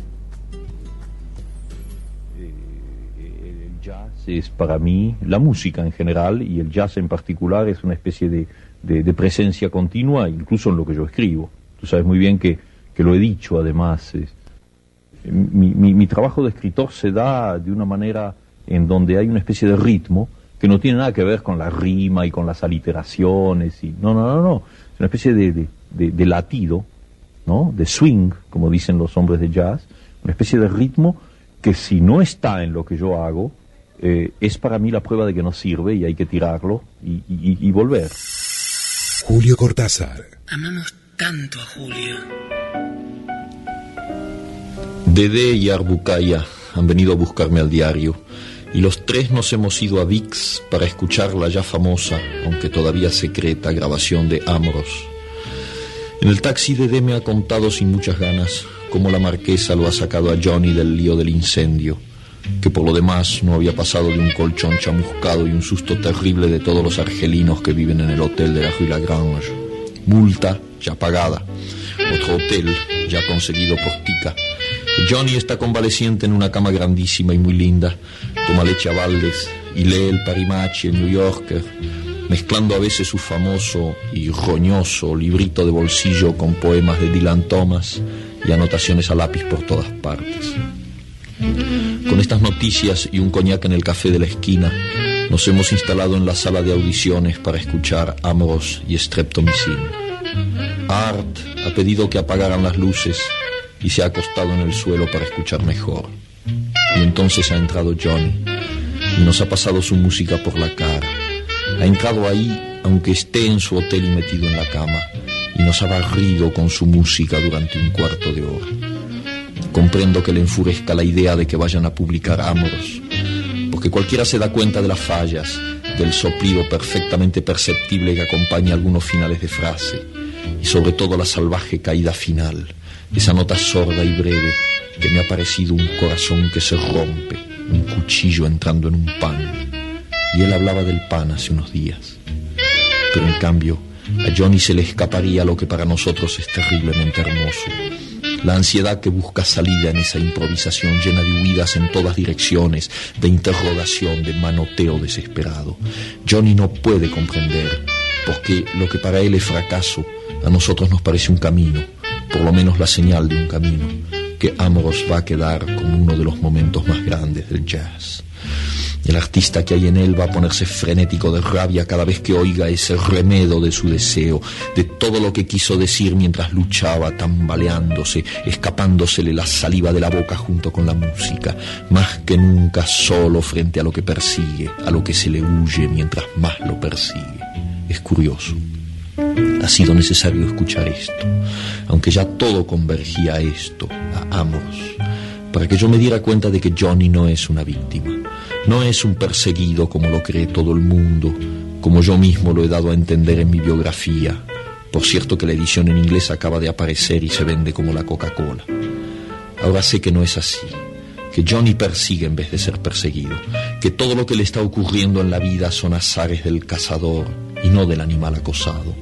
Jazz es para mí la música en general y el jazz en particular es una especie de, de, presencia continua, incluso en lo que yo escribo. Tú sabes muy bien que, que lo he dicho además. mi, mi, trabajo de escritor se da de una manera en donde hay una especie de ritmo que no tiene nada que ver con la rima y con las aliteraciones. Y, no, no, no, no. Es una especie de, de, de latido, ¿no? de swing, como dicen los hombres de jazz, una especie de ritmo que si no está en lo que yo hago, eh, es para mí la prueba de que no sirve y hay que tirarlo y, y, y volver. Julio Cortázar. Amamos tanto a Julio. Dede y Arbucaya han venido a buscarme al diario. y los tres nos hemos ido a VIX para escuchar la ya famosa, aunque todavía secreta, grabación de Amoros. En el taxi de me ha contado sin muchas ganas cómo la marquesa lo ha sacado a Johnny del lío del incendio, que por lo demás no había pasado de un colchón chamuscado y un susto terrible de todos los argelinos que viven en el hotel de la Rue Lagrange. Multa ya pagada. Otro hotel ya conseguido por Tica. Johnny está convaleciente en una cama grandísima y muy linda. Toma leche a y lee el Parimachi, el New Yorker, mezclando a veces su famoso y roñoso librito de bolsillo con poemas de Dylan Thomas y anotaciones a lápiz por todas partes. Con estas noticias y un coñac en el café de la esquina, nos hemos instalado en la sala de audiciones para escuchar Amoros y Streptomycin. Art ha pedido que apagaran las luces y se ha acostado en el suelo para escuchar mejor. Y entonces ha entrado Johnny y nos ha pasado su música por la cara. Ha entrado ahí aunque esté en su hotel y metido en la cama y nos ha barrido con su música durante un cuarto de hora. Comprendo que le enfurezca la idea de que vayan a publicar Amoros, porque cualquiera se da cuenta de las fallas, del soplido perfectamente perceptible que acompaña algunos finales de frase, y sobre todo la salvaje caída final, esa nota sorda y breve que me ha parecido un corazón que se rompe, un cuchillo entrando en un pan. Y él hablaba del pan hace unos días. Pero en cambio, a Johnny se le escaparía lo que para nosotros es terriblemente hermoso. La ansiedad que busca salida en esa improvisación llena de huidas en todas direcciones, de interrogación, de manoteo desesperado. Johnny no puede comprender, porque lo que para él es fracaso, a nosotros nos parece un camino, por lo menos la señal de un camino, que Amoros va a quedar como uno de los momentos más grandes del jazz. El artista que hay en él va a ponerse frenético de rabia cada vez que oiga ese remedo de su deseo, de todo lo que quiso decir mientras luchaba, tambaleándose, escapándosele la saliva de la boca junto con la música, más que nunca solo frente a lo que persigue, a lo que se le huye mientras más lo persigue. Es curioso. Ha sido necesario escuchar esto, aunque ya todo convergía a esto, a Amos, para que yo me diera cuenta de que Johnny no es una víctima no es un perseguido como lo cree todo el mundo, como yo mismo lo he dado a entender en mi biografía. Por cierto que la edición en inglés acaba de aparecer y se vende como la Coca-Cola. Ahora sé que no es así, que Johnny persigue en vez de ser perseguido, que todo lo que le está ocurriendo en la vida son azares del cazador y no del animal acosado.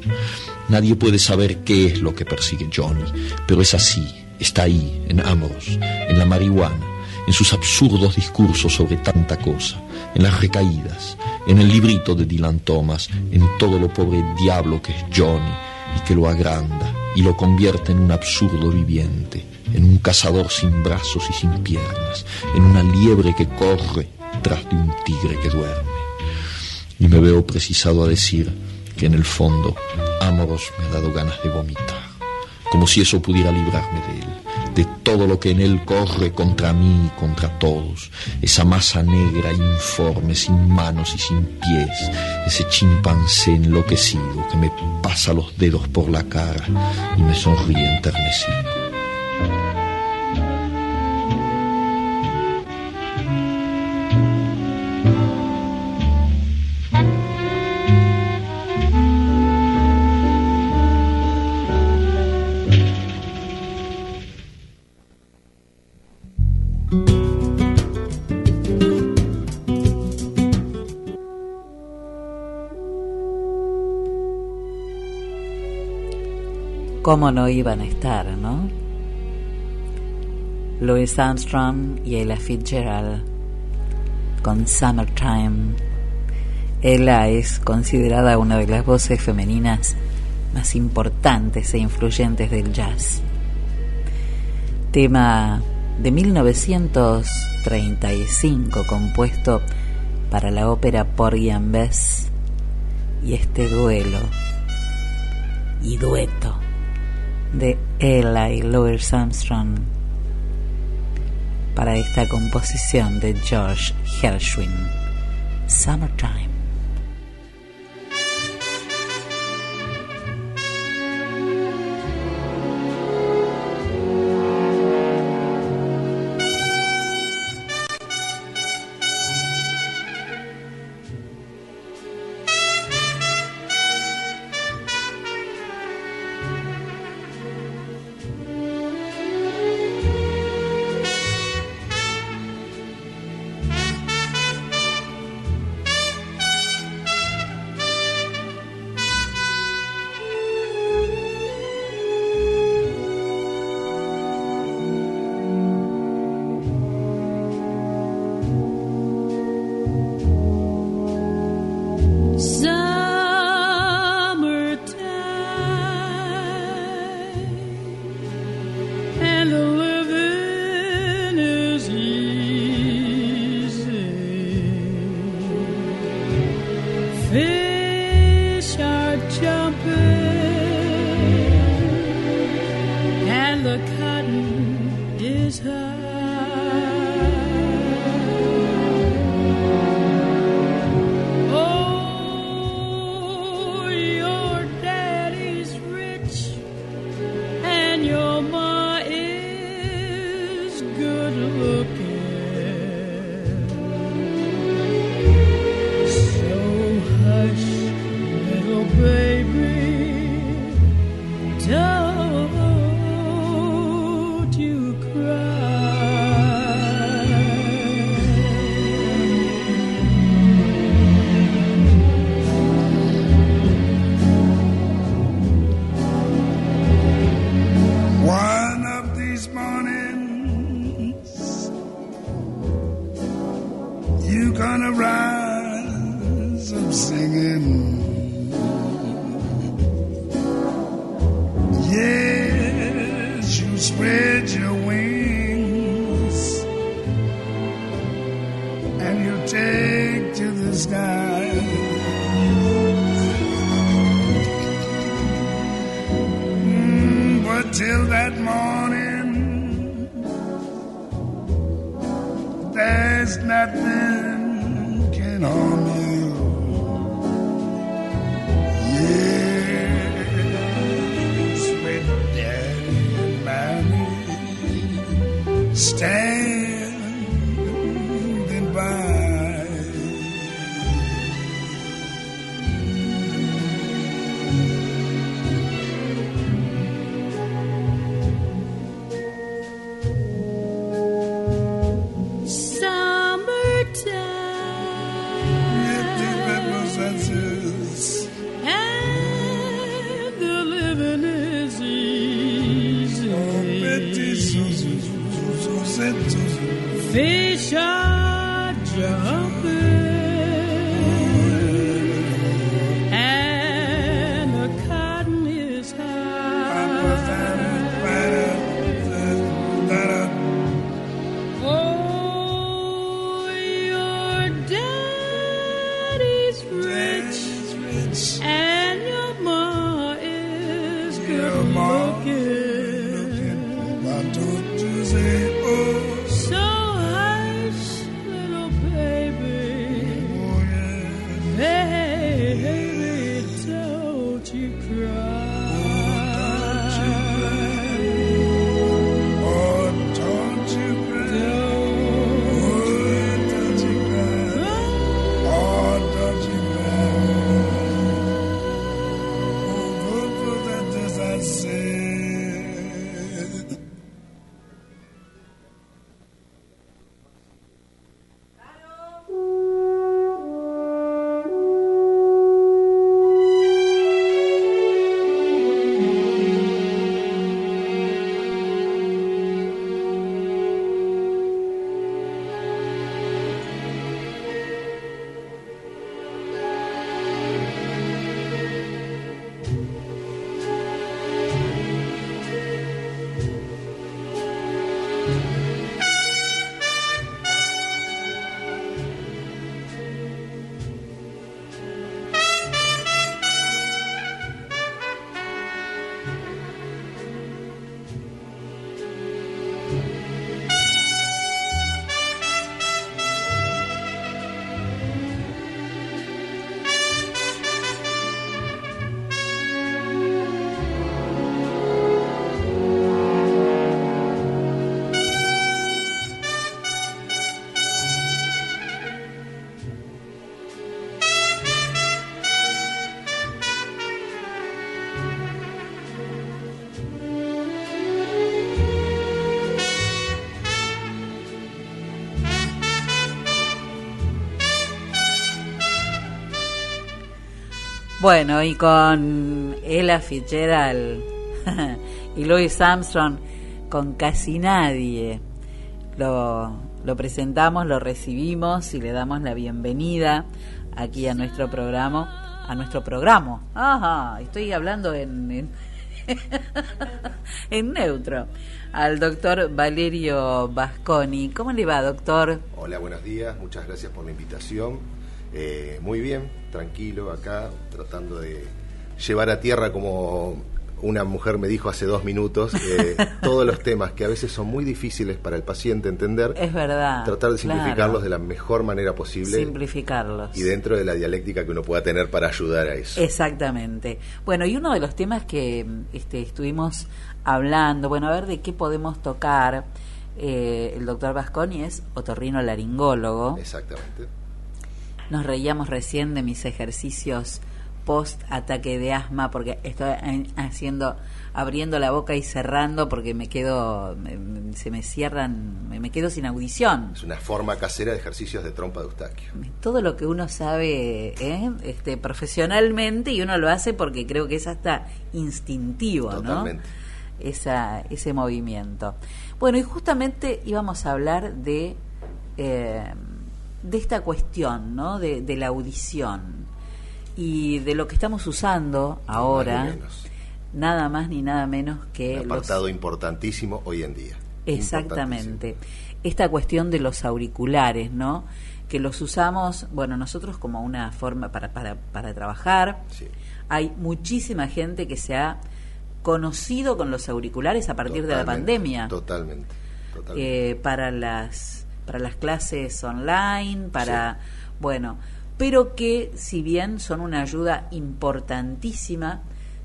Nadie puede saber qué es lo que persigue Johnny, pero es así, está ahí, en Amos, en la marihuana en sus absurdos discursos sobre tanta cosa, en las recaídas, en el librito de Dylan Thomas, en todo lo pobre diablo que es Johnny y que lo agranda y lo convierte en un absurdo viviente, en un cazador sin brazos y sin piernas, en una liebre que corre tras de un tigre que duerme. Y me veo precisado a decir que en el fondo Amoros me ha dado ganas de vomitar, como si eso pudiera librarme de él de todo lo que en él corre contra mí y contra todos, esa masa negra informe, sin manos y sin pies, ese chimpancé enloquecido que me pasa los dedos por la cara y me sonríe enternecido. ¿Cómo no iban a estar, no? Louis Armstrong y Ella Fitzgerald con Summertime. Ella es considerada una de las voces femeninas más importantes e influyentes del jazz. Tema de 1935 compuesto para la ópera Porgy and Bess y este duelo y dueto de Ella y Louis Armstrong para esta composición de George Gershwin, Summertime. Bueno, y con Ella Fitzgerald y Louis Armstrong, con casi nadie, lo, lo presentamos, lo recibimos y le damos la bienvenida aquí a nuestro programa. A nuestro programa. Ajá, estoy hablando en, en, en neutro. Al doctor Valerio Vasconi. ¿Cómo le va, doctor? Hola, buenos días. Muchas gracias por la invitación eh, muy bien, tranquilo acá, tratando de llevar a tierra como una mujer me dijo hace dos minutos, eh, todos los temas que a veces son muy difíciles para el paciente entender. Es verdad. Tratar de simplificarlos de la mejor manera posible. Simplificarlos. Y dentro de la dialéctica que uno pueda tener para ayudar a eso. Exactamente. Bueno, y uno de los temas que este, estuvimos hablando, bueno, a ver de qué podemos tocar eh, el doctor Vasconi es otorrino laringólogo. Exactamente nos reíamos recién de mis ejercicios post ataque de asma porque estoy en- haciendo abriendo la boca y cerrando porque me quedo se me cierran me, me quedo sin audición Es una forma casera de ejercicios de trompa de Eustaquio. todo lo que uno sabe ¿eh? este profesionalmente y uno lo hace porque creo que es hasta instintivo Totalmente. no esa ese movimiento bueno y justamente íbamos a hablar de eh, de esta cuestión no de, de la audición y de lo que estamos usando ahora nada más ni nada menos que Un los apartado importantísimo hoy en día. Exactamente. Esta cuestión de los auriculares, ¿no? Que los usamos, bueno, nosotros como una forma para, para, para trabajar. Hay muchísima gente que se ha conocido con los auriculares a partir de la pandemia. Totalmente. totalmente. Eh, para las para las clases online, para bueno, pero que si bien son una ayuda importantísima,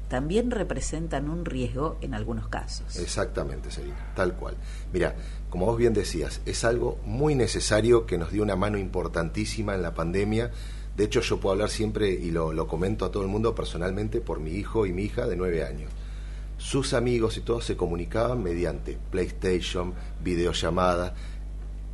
también representan un riesgo en algunos casos. Exactamente, Selina, tal cual. Mira, como vos bien decías, es algo muy necesario que nos dio una mano importantísima en la pandemia. De hecho, yo puedo hablar siempre y lo, lo comento a todo el mundo personalmente por mi hijo y mi hija de nueve años. Sus amigos y todos se comunicaban mediante PlayStation, videollamadas.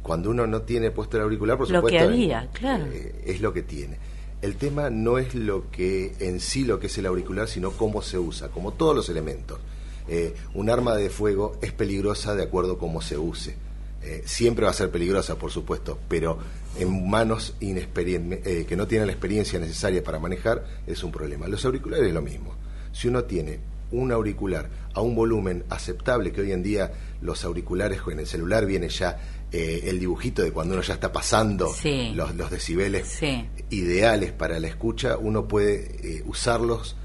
Cuando uno no tiene puesto el auricular, por Lo supuesto, que había, claro. eh, es lo que tiene. El tema no es lo que en sí lo que es el auricular, sino cómo se usa, como todos los elementos. Eh, un arma de fuego es peligrosa de acuerdo a cómo se use. Eh, siempre va a ser peligrosa, por supuesto, pero en manos eh, que no tienen la experiencia necesaria para manejar es un problema. Los auriculares es lo mismo. Si uno tiene un auricular a un volumen aceptable, que hoy en día los auriculares en el celular viene ya eh, el dibujito de cuando uno ya está pasando Sí. los, los decibeles Sí. ideales para la escucha, uno puede eh, usarlos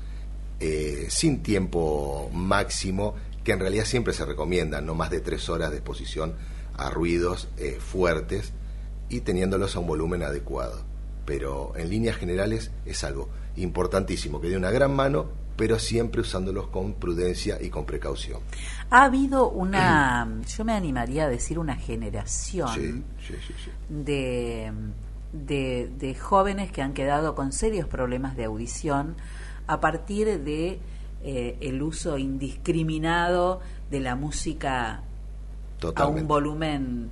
eh, sin tiempo máximo, que en realidad siempre se recomienda, no más de tres horas de exposición a ruidos fuertes y teniéndolos a un volumen adecuado. Pero en líneas generales es algo importantísimo, que dé una gran mano, pero siempre usándolos con prudencia y con precaución. Ha habido una, yo me animaría a decir una generación Sí, sí, sí, sí. de, de, de jóvenes que han quedado con serios problemas de audición a partir de eh, el uso indiscriminado de la música a un volumen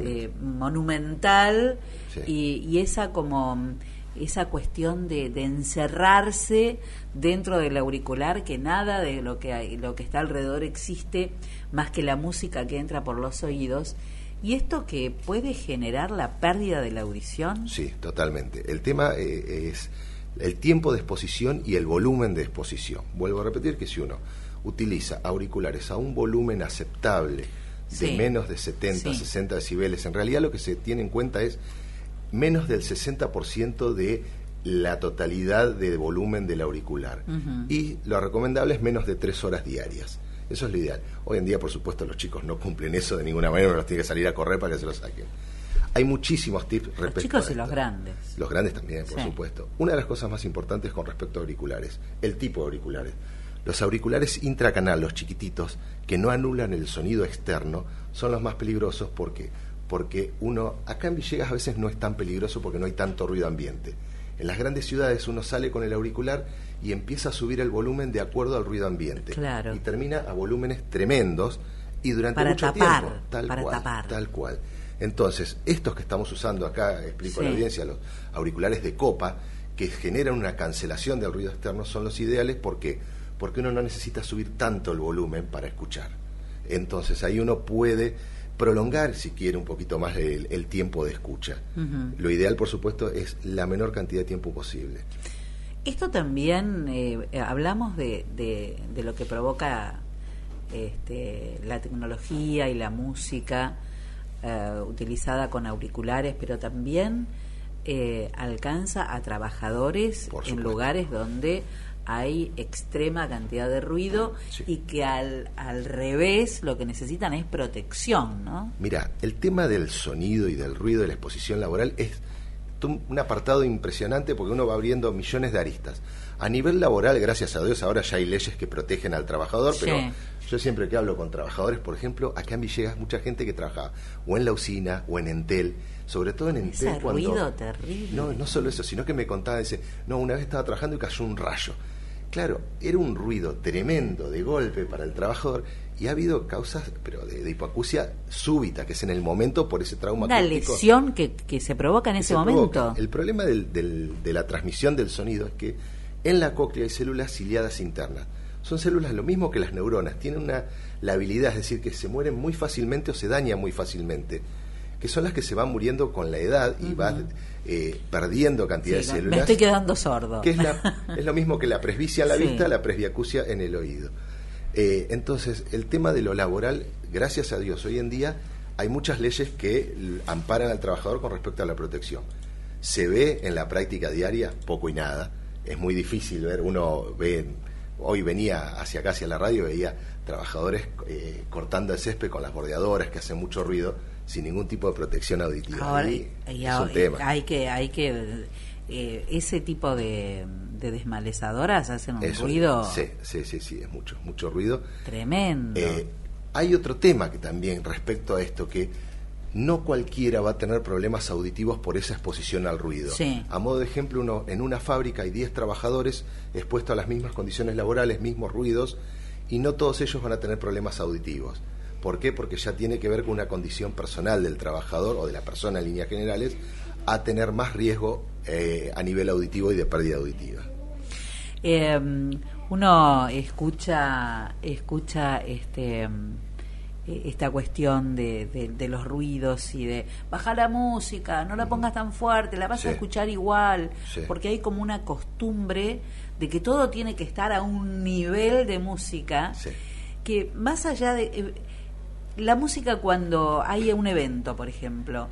eh, monumental y esa como esa cuestión de, de encerrarse dentro del auricular que nada de lo que hay, lo que está alrededor existe más que la música que entra por los oídos y esto que puede generar la pérdida de la audición Sí, totalmente. El tema eh, es el tiempo de exposición y el volumen de exposición. Vuelvo a repetir que si uno utiliza auriculares a un volumen aceptable de Sí. menos de 70, Sí. 60 decibeles, en realidad lo que se tiene en cuenta es menos del 60% de la totalidad de volumen del auricular. Y lo recomendable es menos de tres horas diarias. Eso es lo ideal. Hoy en día, por supuesto, los chicos no cumplen eso de ninguna manera, uno los tiene que salir a correr para que se lo saquen. Hay muchísimos tips los respecto chicos a y los grandes Los grandes también, por Sí. supuesto. Una de las cosas más importantes con respecto a auriculares, el tipo de auriculares. Los auriculares intracanal, los chiquititos, que no anulan el sonido externo, son los más peligrosos porque porque uno, acá en Villegas a veces no es tan peligroso porque no hay tanto ruido ambiente. En las grandes ciudades uno sale con el auricular y empieza a subir el volumen de acuerdo al ruido ambiente. Claro. Y termina a volúmenes tremendos y durante Para mucho tapar, tiempo. Tal para cual, tapar. tal cual. Entonces, estos que estamos usando acá, explico a la audiencia, los auriculares de copa, que generan una cancelación del ruido externo, son los ideales porque, porque uno no necesita subir tanto el volumen para escuchar. Entonces, ahí uno puede prolongar, si quiere, un poquito más el, el tiempo de escucha. Lo ideal, por supuesto, es la menor cantidad de tiempo posible. Esto también, eh, eh, hablamos de, de, de lo que provoca este, la tecnología y la música eh, utilizada con auriculares, pero también eh, alcanza a trabajadores en lugares donde hay extrema cantidad de ruido y que al, al revés lo que necesitan es protección, ¿no? Mira, el tema del sonido y del ruido de la exposición laboral es un apartado impresionante porque uno va abriendo millones de aristas. A nivel laboral, gracias a Dios, ahora ya hay leyes que protegen al trabajador, Sí. pero yo siempre que hablo con trabajadores, por ejemplo, acá en Villegas mucha gente que trabajaba o en la usina o en Entel, sobre todo en Entel Ese cuando... ruido terrible. No, no solo eso, sino que me contaba, dice, no, una vez estaba trabajando y cayó un rayo. Claro, era un ruido tremendo de golpe para el trabajador y ha habido causas, pero de, de hipoacusia súbita, que es en el momento por ese trauma Una lesión que, que se provoca en ese se momento. provoca. El problema del- del- de la transmisión del sonido es que en la cóclea hay células ciliadas internas. Son células lo mismo que las neuronas, tienen una, la habilidad, es decir, que se mueren muy fácilmente o se dañan muy fácilmente, que son las que se van muriendo con la edad y van eh, perdiendo cantidad Sí, de me células. estoy quedando sordo. Que es, la- es lo mismo que la presbicia en la Sí. vista, la presbiacusia en el oído. Eh, entonces, el tema de lo laboral, gracias a Dios, hoy en día hay muchas leyes que amparan al trabajador con respecto a la protección. Se ve en la práctica diaria poco y nada. Es muy difícil ver, uno ve, hoy venía hacia acá, hacia la radio, veía trabajadores eh, cortando el césped con las bordeadoras que hacen mucho ruido sin ningún tipo de protección auditiva. Ahora, Ahí y es tema. hay que, hay que eh, ese tipo de, de desmalezadoras hacen un Eso, ruido Sí, sí, sí, sí, es mucho, mucho ruido. tremendo. Eh, hay otro tema que también respecto a esto, que no cualquiera va a tener problemas auditivos por esa exposición al ruido. Sí. A modo de ejemplo, uno, en una fábrica hay 10 trabajadores expuestos a las mismas condiciones laborales, mismos ruidos, y no todos ellos van a tener problemas auditivos. ¿Por qué? Porque ya tiene que ver con una condición personal del trabajador o de la persona en líneas generales a tener más riesgo eh, a nivel auditivo y de pérdida auditiva. Eh, uno escucha escucha este eh, esta cuestión de, de- de los ruidos y de baja la música, no la pongas tan fuerte, la vas Sí. a escuchar igual, Sí. porque hay como una costumbre de que todo tiene que estar a un nivel de música que más allá de eh, la música cuando hay un evento, por ejemplo,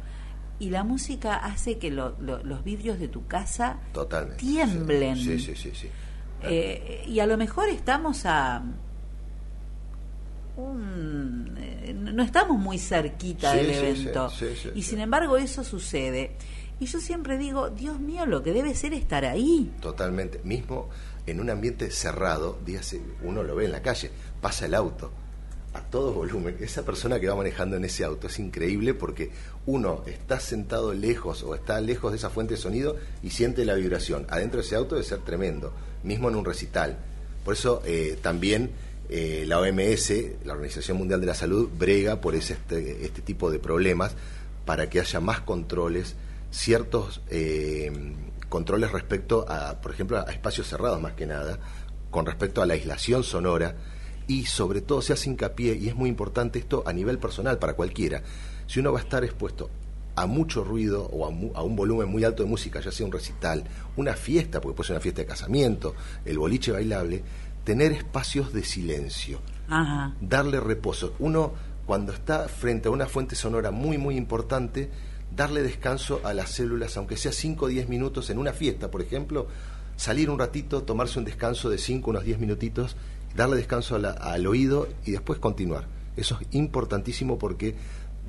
y la música hace que lo- lo- los vidrios de tu casa Totalmente. tiemblen. Sí, sí, sí, sí. Eh, y a lo mejor estamos a un- eh, no estamos muy cerquita Sí, del evento sí, sí, y sin embargo eso sucede y yo siempre digo Dios mío lo que debe ser estar ahí Totalmente. Mismo en un ambiente cerrado, uno lo ve en la calle, pasa el auto a todo volumen. Esa persona que va manejando en ese auto es increíble porque uno está sentado lejos o está lejos de esa fuente de sonido y siente la vibración. Adentro de ese auto debe ser tremendo, mismo en un recital. Por eso eh, también eh, la OMS, la Organización Mundial de la Salud, brega por ese, este, este tipo de problemas para que haya más controles, ciertos eh, controles respecto a, por ejemplo, a espacios cerrados más que nada, con respecto a la aislación sonora y sobre todo se hace hincapié, y es muy importante esto a nivel personal para cualquiera, si uno va a estar expuesto a mucho ruido o a, mu- a un volumen muy alto de música, ya sea un recital, una fiesta, porque puede ser una fiesta de casamiento, el boliche bailable, tener espacios de silencio Ajá. darle reposo. Uno, cuando está frente a una fuente sonora muy, muy importante, darle descanso a las células, aunque sea 5 o 10 minutos en una fiesta, por ejemplo, salir un ratito, tomarse un descanso de 5, unos 10 minutitos, darle descanso a la- al oído y después continuar. Eso es importantísimo porque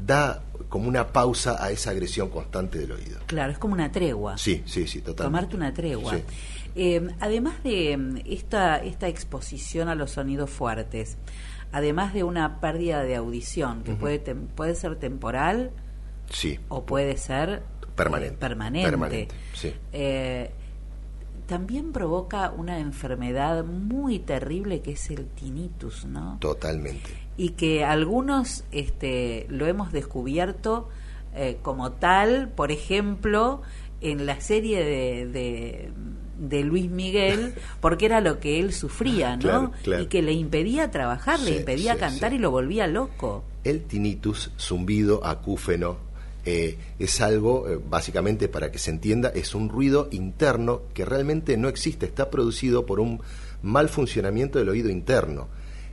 da como una pausa a esa agresión constante del oído. claro es como una tregua Sí, sí, sí, totalmente. tomarte una tregua Sí. Eh, además de mm, esta esta exposición a los sonidos fuertes además de una pérdida de audición que puede tem- puede ser temporal Sí, o puede ser permanente. eh, permanente. Permanente, sí. Eh, también provoca una enfermedad muy terrible que es el tinnitus, ¿no? Totalmente. Y que algunos este, lo hemos descubierto eh, como tal, por ejemplo, en la serie de, de, de Luis Miguel, porque era lo que él sufría, ¿no? Claro, claro. Y que le impedía trabajar, le impedía sí, cantar sí. y lo volvía loco. El tinnitus, zumbido, acúfeno, eh, es algo, eh, básicamente para que se entienda, es un ruido interno que realmente no existe, está producido por un mal funcionamiento del oído interno.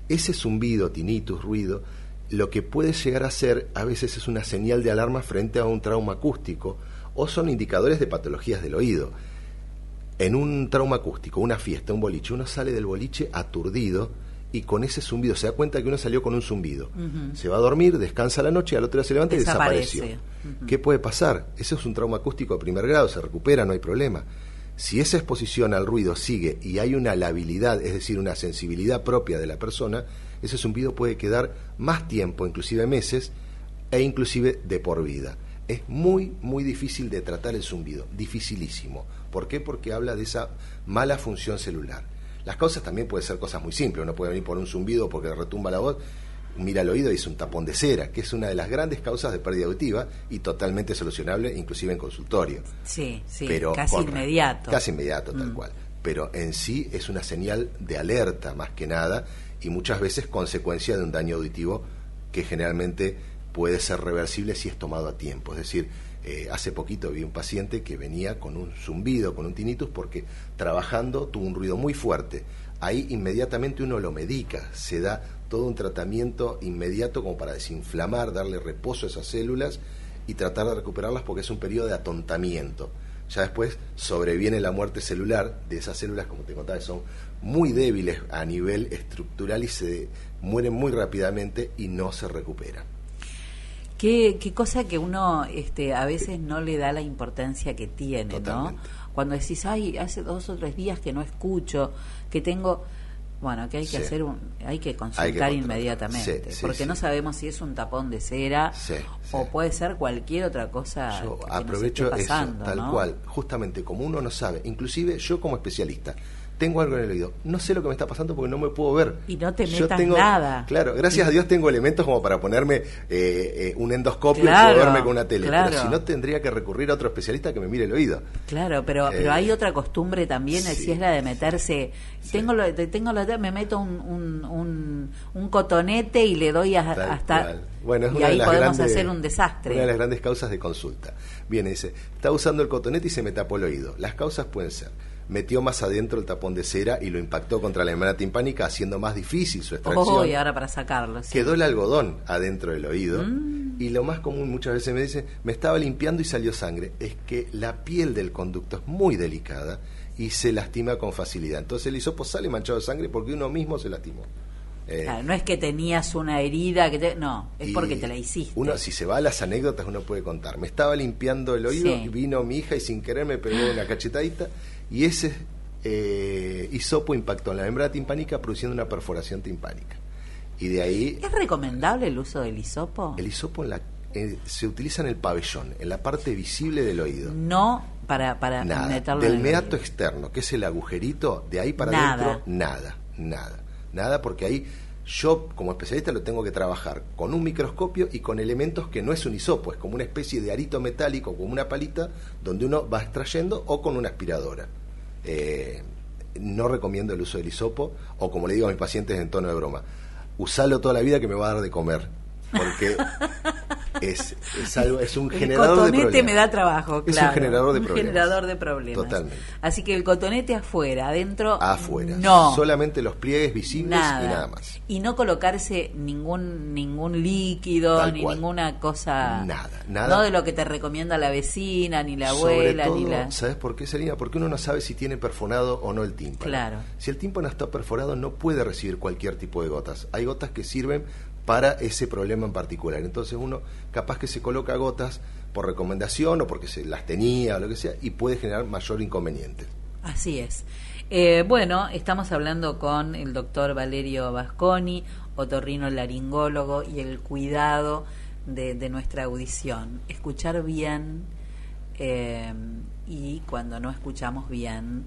Ese zumbido, tinnitus, ruido, lo que puede llegar a ser a veces es una señal de alarma frente a un trauma acústico o son indicadores de patologías del oído. En un trauma acústico, una fiesta, un boliche, uno sale del boliche aturdido y con ese zumbido se da cuenta que uno salió con un zumbido. Se va a dormir, descansa la noche al otro día se levanta y Desaparece. desapareció. ¿Qué puede pasar? Ese es un trauma acústico de primer grado, se recupera, no hay problema. Si esa exposición al ruido sigue y hay una labilidad, es decir, una sensibilidad propia de la persona, ese zumbido puede quedar más tiempo, inclusive meses, e inclusive de por vida. Es muy, muy difícil de tratar el zumbido, dificilísimo. ¿Por qué? Porque habla de esa mala función celular. Las causas también pueden ser cosas muy simples. Uno puede venir por un zumbido porque retumba la voz, mira al oído y es un tapón de cera, que es una de las grandes causas de pérdida auditiva y totalmente solucionable, inclusive en consultorio. Sí, sí, Pero casi con- inmediato. Casi inmediato, tal Mm. cual. Pero en sí es una señal de alerta más que nada y muchas veces consecuencia de un daño auditivo que generalmente puede ser reversible si es tomado a tiempo. Es decir, eh, hace poquito vi un paciente que venía con un zumbido, con un tinnitus, porque trabajando tuvo un ruido muy fuerte. Ahí inmediatamente uno lo medica, se da todo un tratamiento inmediato como para desinflamar, darle reposo a esas células y tratar de recuperarlas porque es un periodo de atontamiento. Ya después sobreviene la muerte celular de esas células, como te contaba, son muy débiles a nivel estructural y se mueren muy rápidamente y no se recuperan. Qué, qué cosa que uno este, a veces no le da la importancia que tiene, ¿no? Cuando decís, ay, hace dos o tres días que no escucho, que tengo... Bueno, que hay que Sí. hacer un, hay que consultar inmediatamente, Sí, sí, porque no sabemos si es un tapón de cera o puede ser cualquier otra cosa Yo que nos aprovecho esté pasando, eso, tal ¿no? cual, justamente como uno no sabe, inclusive yo como especialista, tengo algo en el oído, no sé lo que me está pasando porque no me puedo ver. Y no te Yo metas tengo, nada. Claro, gracias a Dios tengo elementos como para ponerme eh, eh, un endoscopio Claro, y puedo verme con una tele, claro. pero si no tendría que recurrir a otro especialista que me mire el oído. Claro, pero, pero Eh, hay otra costumbre también, sí. si es la de meterse, tengo lo, te- tengo la me meto un, un, un, un cotonete y le doy a- Tal hasta... cual. Bueno, es y una de ahí las podemos grandes- hacer un desastre. Una de las grandes causas de consulta. Viene, dice, está usando el cotonete y se me tapó el oído. Las causas pueden ser, metió más adentro el tapón de cera y lo impactó contra la membrana timpánica, haciendo más difícil su extracción. Oh, y ahora para sacarlo. sí. Quedó el algodón adentro del oído. Mm. Y lo más común muchas veces me dicen, me estaba limpiando y salió sangre. Es que la piel del conducto es muy delicada y se lastima con facilidad. Entonces el hisopo sale manchado de sangre porque uno mismo se lastimó. Eh, Claro, no es que tenías una herida, que te- no, es porque te la hiciste. Uno, si se va a las anécdotas, uno puede contar. Me estaba limpiando el oído, Sí. y vino mi hija y sin querer me pegó una cachetadita y ese eh, hisopo impactó en la membrana timpánica produciendo una perforación timpánica. Y de ahí ¿Es recomendable el uso del hisopo? el hisopo en la- eh, se utiliza en el pabellón, en la parte visible del oído. No para, para Nada. meterlo Del en el meato oído. externo, que es el agujerito, de ahí para Nada. adentro, nada, nada. Nada porque ahí yo como especialista lo tengo que trabajar con un microscopio y con elementos que no es un hisopo, es como una especie de arito metálico, como una palita, donde uno va extrayendo o con una aspiradora. Eh, no recomiendo el uso del hisopo, o como le digo a mis pacientes en tono de broma, usalo toda la vida que me va a dar de comer, porque es, es algo, es un El generador de cotonete problemas. me da trabajo, Es un generador de Un problemas. generador de problemas. Totalmente. Así que el cotonete afuera, adentro afuera. no. Solamente los pliegues visibles nada. y nada más. Y no colocarse ningún ningún líquido Tal ni cual. ninguna cosa. Nada, nada. No de lo que te recomienda la vecina ni la Sobre abuela todo, ni la. ¿sabes por qué, Selina? Porque uno no sabe si tiene perforado o no el tímpano. Claro. Si el tímpano está perforado, no puede recibir cualquier tipo de gotas. Hay gotas que sirven para ese problema en particular. Entonces uno capaz que se coloca gotas por recomendación o porque se las tenía o lo que sea y puede generar mayor inconveniente. Así es. Eh, bueno, estamos hablando con el doctor Valerio Vasconi, otorrino laringólogo y el cuidado de, de nuestra audición. Escuchar bien eh, y cuando no escuchamos bien,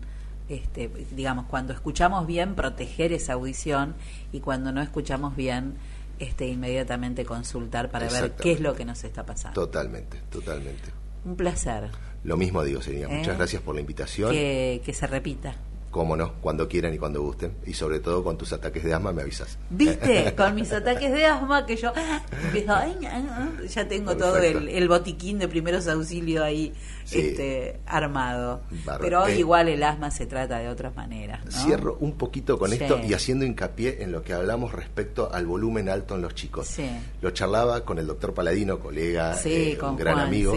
este, digamos, cuando escuchamos bien, proteger esa audición y cuando no escuchamos bien, este, inmediatamente consultar para ver qué es lo que nos está pasando. Totalmente, totalmente. Un placer Lo mismo digo, Selina. Eh, Muchas gracias por la invitación. que, que se repita. Cómo no, cuando quieran y cuando gusten. Y sobre todo con tus ataques de asma me avisas. ¿Viste? Con mis ataques de asma que yo empiezo, ay, ya tengo todo el, el botiquín de primeros auxilios ahí Sí. este, armado. Pero hoy Eh, igual el asma se trata de otras maneras. ¿no? Cierro un poquito con Sí. esto y haciendo hincapié en lo que hablamos respecto al volumen alto en los chicos. Sí. Lo charlaba con el doctor Paladino, colega, eh, con un gran Juan, amigo.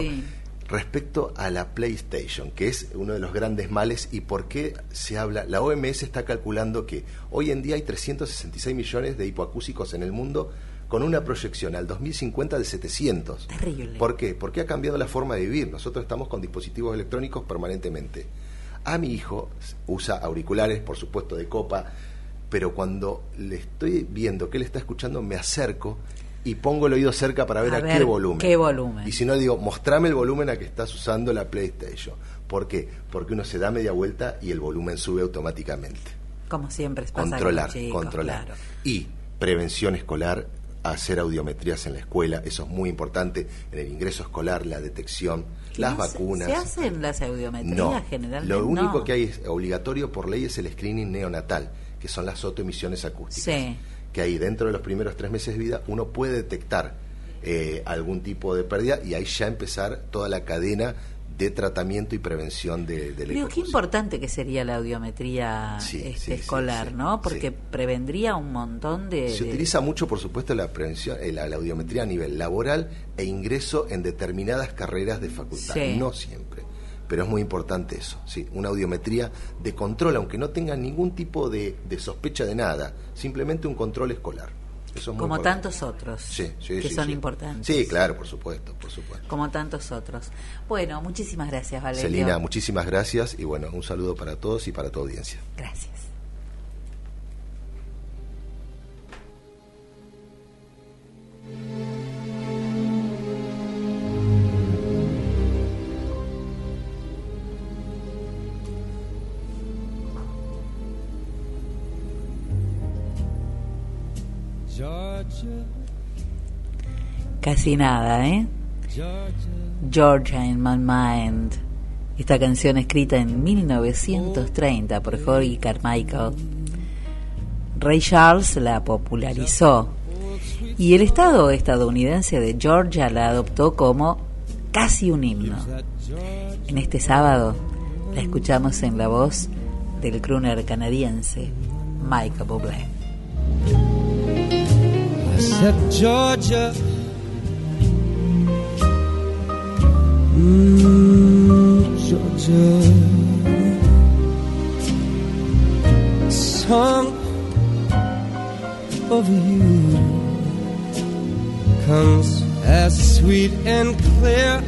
Respecto a la PlayStation, que es uno de los grandes males y por qué se habla. La OMS está calculando que hoy en día hay 366 millones de hipoacúsicos en el mundo con una proyección al 2050 de 700. Terrible. ¿Por qué? Porque ha cambiado la forma de vivir. Nosotros estamos con dispositivos electrónicos permanentemente. A mi hijo usa auriculares, por supuesto, de copa, pero cuando le estoy viendo que él está escuchando, me acerco y pongo el oído cerca para ver A a, ver qué volumen. qué volumen. Y si no, digo, mostrame el volumen a que estás usando la PlayStation. ¿Por qué? Porque uno se da media vuelta y el volumen sube automáticamente. Como siempre con Controlar, chicos, controlar. claro. Y prevención escolar, hacer audiometrías en la escuela, eso es muy importante en el ingreso escolar, la detección, las ¿No se- vacunas. ¿Se hacen las audiometrías No, generalmente? lo único No. que hay es obligatorio por ley es el screening neonatal, que son las autoemisiones acústicas. Sí. Que ahí dentro de los primeros tres meses de vida uno puede detectar eh, algún tipo de pérdida y ahí ya empezar toda la cadena de tratamiento y prevención de, de la Digo, qué importante que sería la audiometría Sí, este, sí, escolar, sí, ¿no? Porque prevendría un montón de... Se de- utiliza mucho, por supuesto, la prevención, eh, la, la audiometría a nivel laboral e ingreso en determinadas carreras de facultad. No siempre, pero es muy importante eso. Sí, una audiometría de control, aunque no tenga ningún tipo de, de sospecha de nada, simplemente un control escolar. Eso es muy como importante. tantos otros Sí, sí, que sí, son importantes. Sí, claro, por supuesto, por supuesto. Como tantos otros. Bueno, muchísimas gracias, Valerio. Celina, muchísimas gracias y bueno, un saludo para todos y para tu audiencia. Gracias. Casi nada, ¿eh? Georgia in My Mind. Esta canción escrita en 1930 por Jorge Carmichael. Ray Charles la popularizó y el Estado estadounidense de Georgia la adoptó como casi un himno. En este sábado la escuchamos en la voz del crooner canadiense Michael Bublé. Said Georgia. Mm, Georgia. Song of you comes as sweet and clear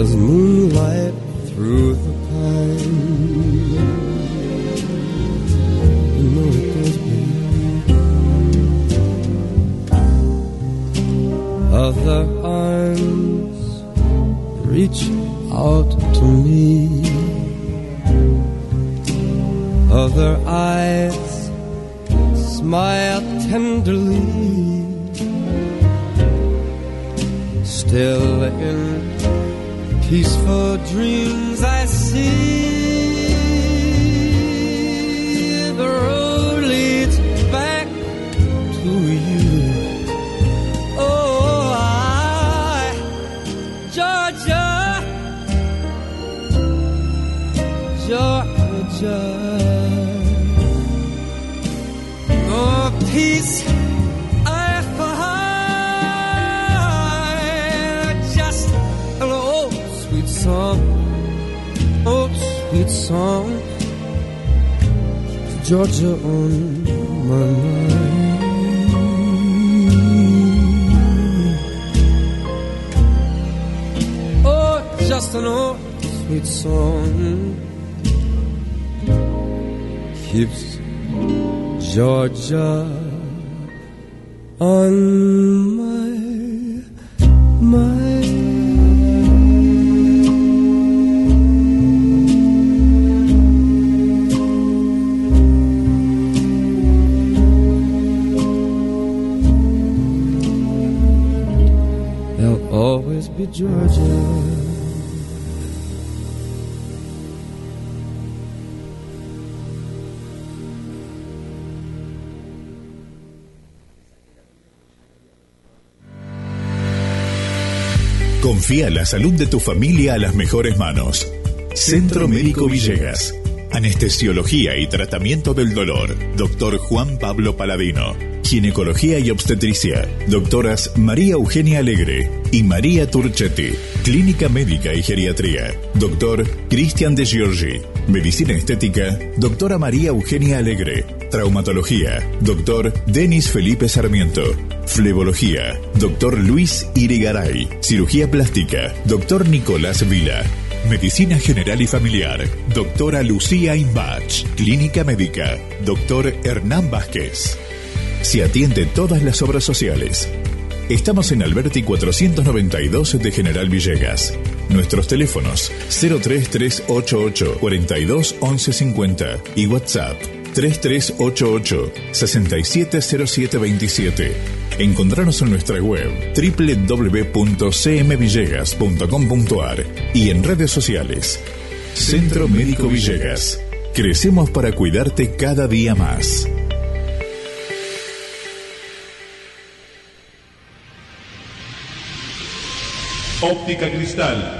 as moonlight through the pine. Other arms reach out to me. Other eyes smile tenderly. Still in peaceful dreams I see song. Georgia on my mind. Oh, just an old sweet song keeps Georgia Confía la salud de tu familia a las mejores manos. Centro Médico Villegas. Anestesiología y tratamiento del dolor. Doctor Juan Pablo Paladino. Ginecología y Obstetricia, doctoras María Eugenia Alegre y María Turchetti. Clínica Médica y Geriatría, doctor Cristian de Giorgi. Medicina Estética, doctora María Eugenia Alegre. Traumatología, doctor Denis Felipe Sarmiento. Flebología, doctor Luis Irigaray. Cirugía plástica, doctor Nicolás Vila. Medicina General y Familiar, doctora Lucía Imbach. Clínica Médica, doctor Hernán Vázquez. Se atiende todas las obras sociales. Estamos en Alberti 492 de General Villegas. Nuestros teléfonos 03388 42 y WhatsApp 3388 670727. Encontrarnos en nuestra web www.cmvillegas.com.ar y en redes sociales. Centro Médico Villegas. Crecemos para cuidarte cada día más. Óptica Cristal,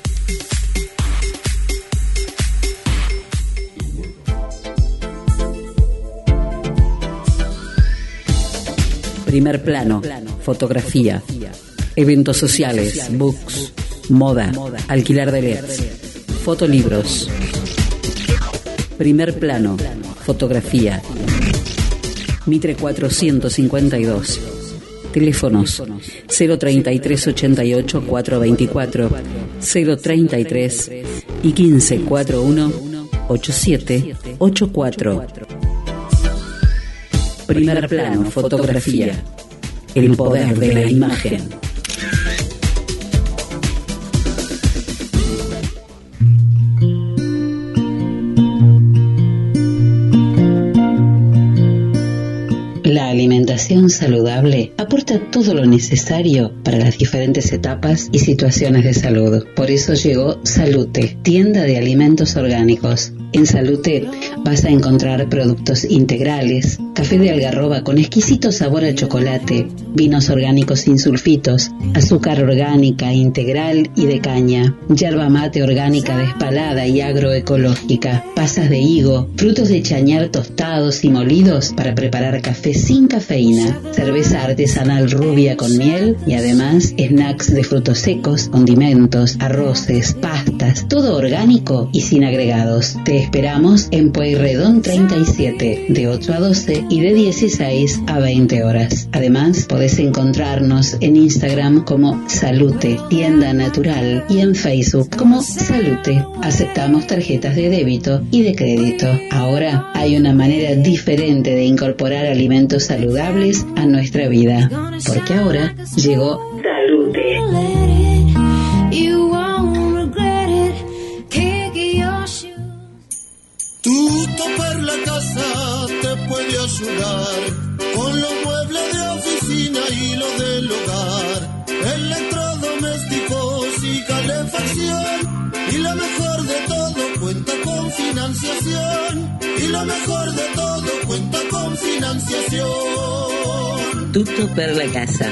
Primer plano, fotografía, eventos sociales, books, moda, alquilar de LEDs, fotolibros. Primer plano, fotografía. Mitre 452. Teléfonos 033 88 424 033 y 1541 8784. Primer plano, fotografía. El poder de la imagen. La alimentación saludable aporta todo lo necesario para las diferentes etapas y situaciones de salud. Por eso llegó Salute, tienda de alimentos orgánicos en Salute vas a encontrar productos integrales, café de algarroba con exquisito sabor a chocolate, vinos orgánicos sin sulfitos, azúcar orgánica integral y de caña, yerba mate orgánica despalada y agroecológica, pasas de higo, frutos de chañar tostados y molidos para preparar café sin cafeína, cerveza artesanal rubia con miel y además snacks de frutos secos, condimentos, arroces, pastas, todo orgánico y sin agregados. Esperamos en Pueyrredón 37, de 8 a 12 y de 16 a 20 horas. Además, podés encontrarnos en Instagram como Salute, tienda natural, y en Facebook como Salute. Aceptamos tarjetas de débito y de crédito. Ahora hay una manera diferente de incorporar alimentos saludables a nuestra vida, porque ahora llegó Salute. Tú topar la casa con los muebles de oficina y lo del hogar, electrodomésticos y calefacción. Y lo mejor de todo cuenta con financiación. Y lo mejor de todo cuenta con financiación. Tuto per la Casa.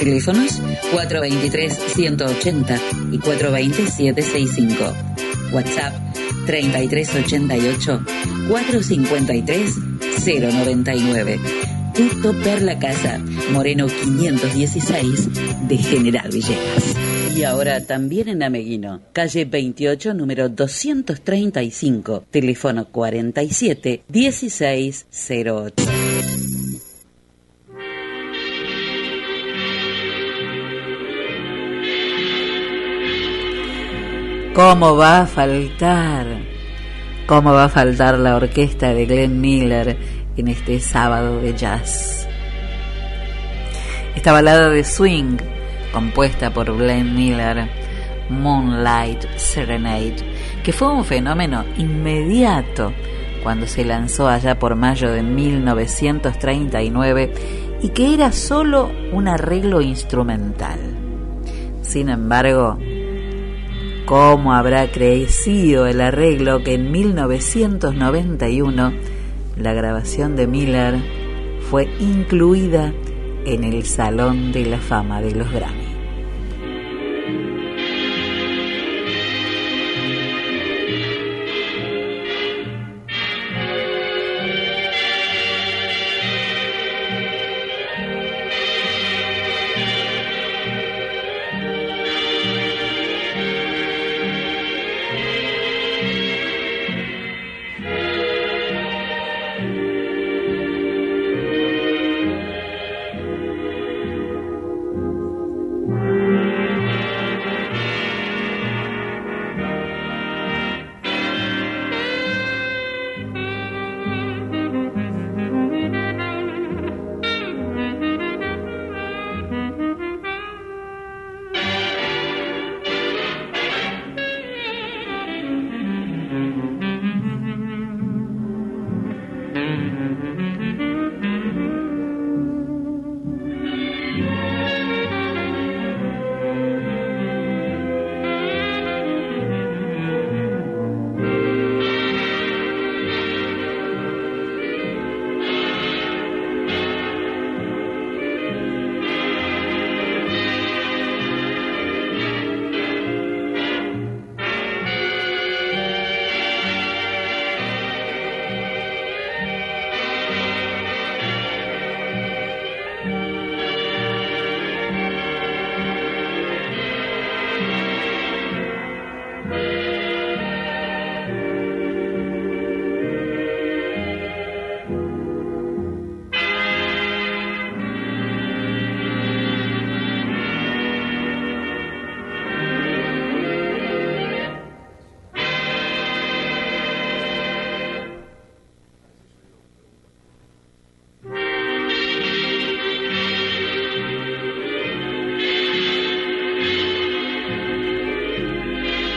Teléfonos 423-180 y 420-765. WhatsApp 3388-453-099. Tuto per la Casa, Moreno 516 de General Villegas. Y ahora también en Ameguino, calle 28, número 235, teléfono 47 1608. ¿Cómo va a faltar? ¿Cómo va a faltar la orquesta de Glenn Miller en este sábado de jazz? Esta balada de swing, compuesta por Glenn Miller, Moonlight Serenade, que fue un fenómeno inmediato cuando se lanzó allá por mayo de 1939 y que era solo un arreglo instrumental. Sin embargo, ¿Cómo habrá crecido el arreglo que en 1991 la grabación de Miller fue incluida en el Salón de la Fama de los Grammy?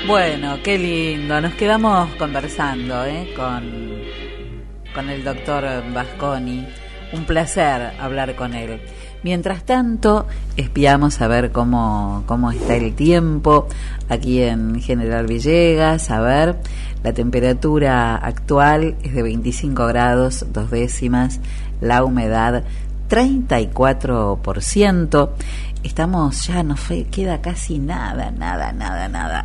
Bueno, qué lindo. Nos quedamos conversando ¿eh? con, con el doctor Vasconi. Un placer hablar con él. Mientras tanto, espiamos a ver cómo, cómo está el tiempo aquí en General Villegas. A ver, la temperatura actual es de 25 grados, dos décimas. La humedad 34%. Estamos ya, nos queda casi nada, nada, nada, nada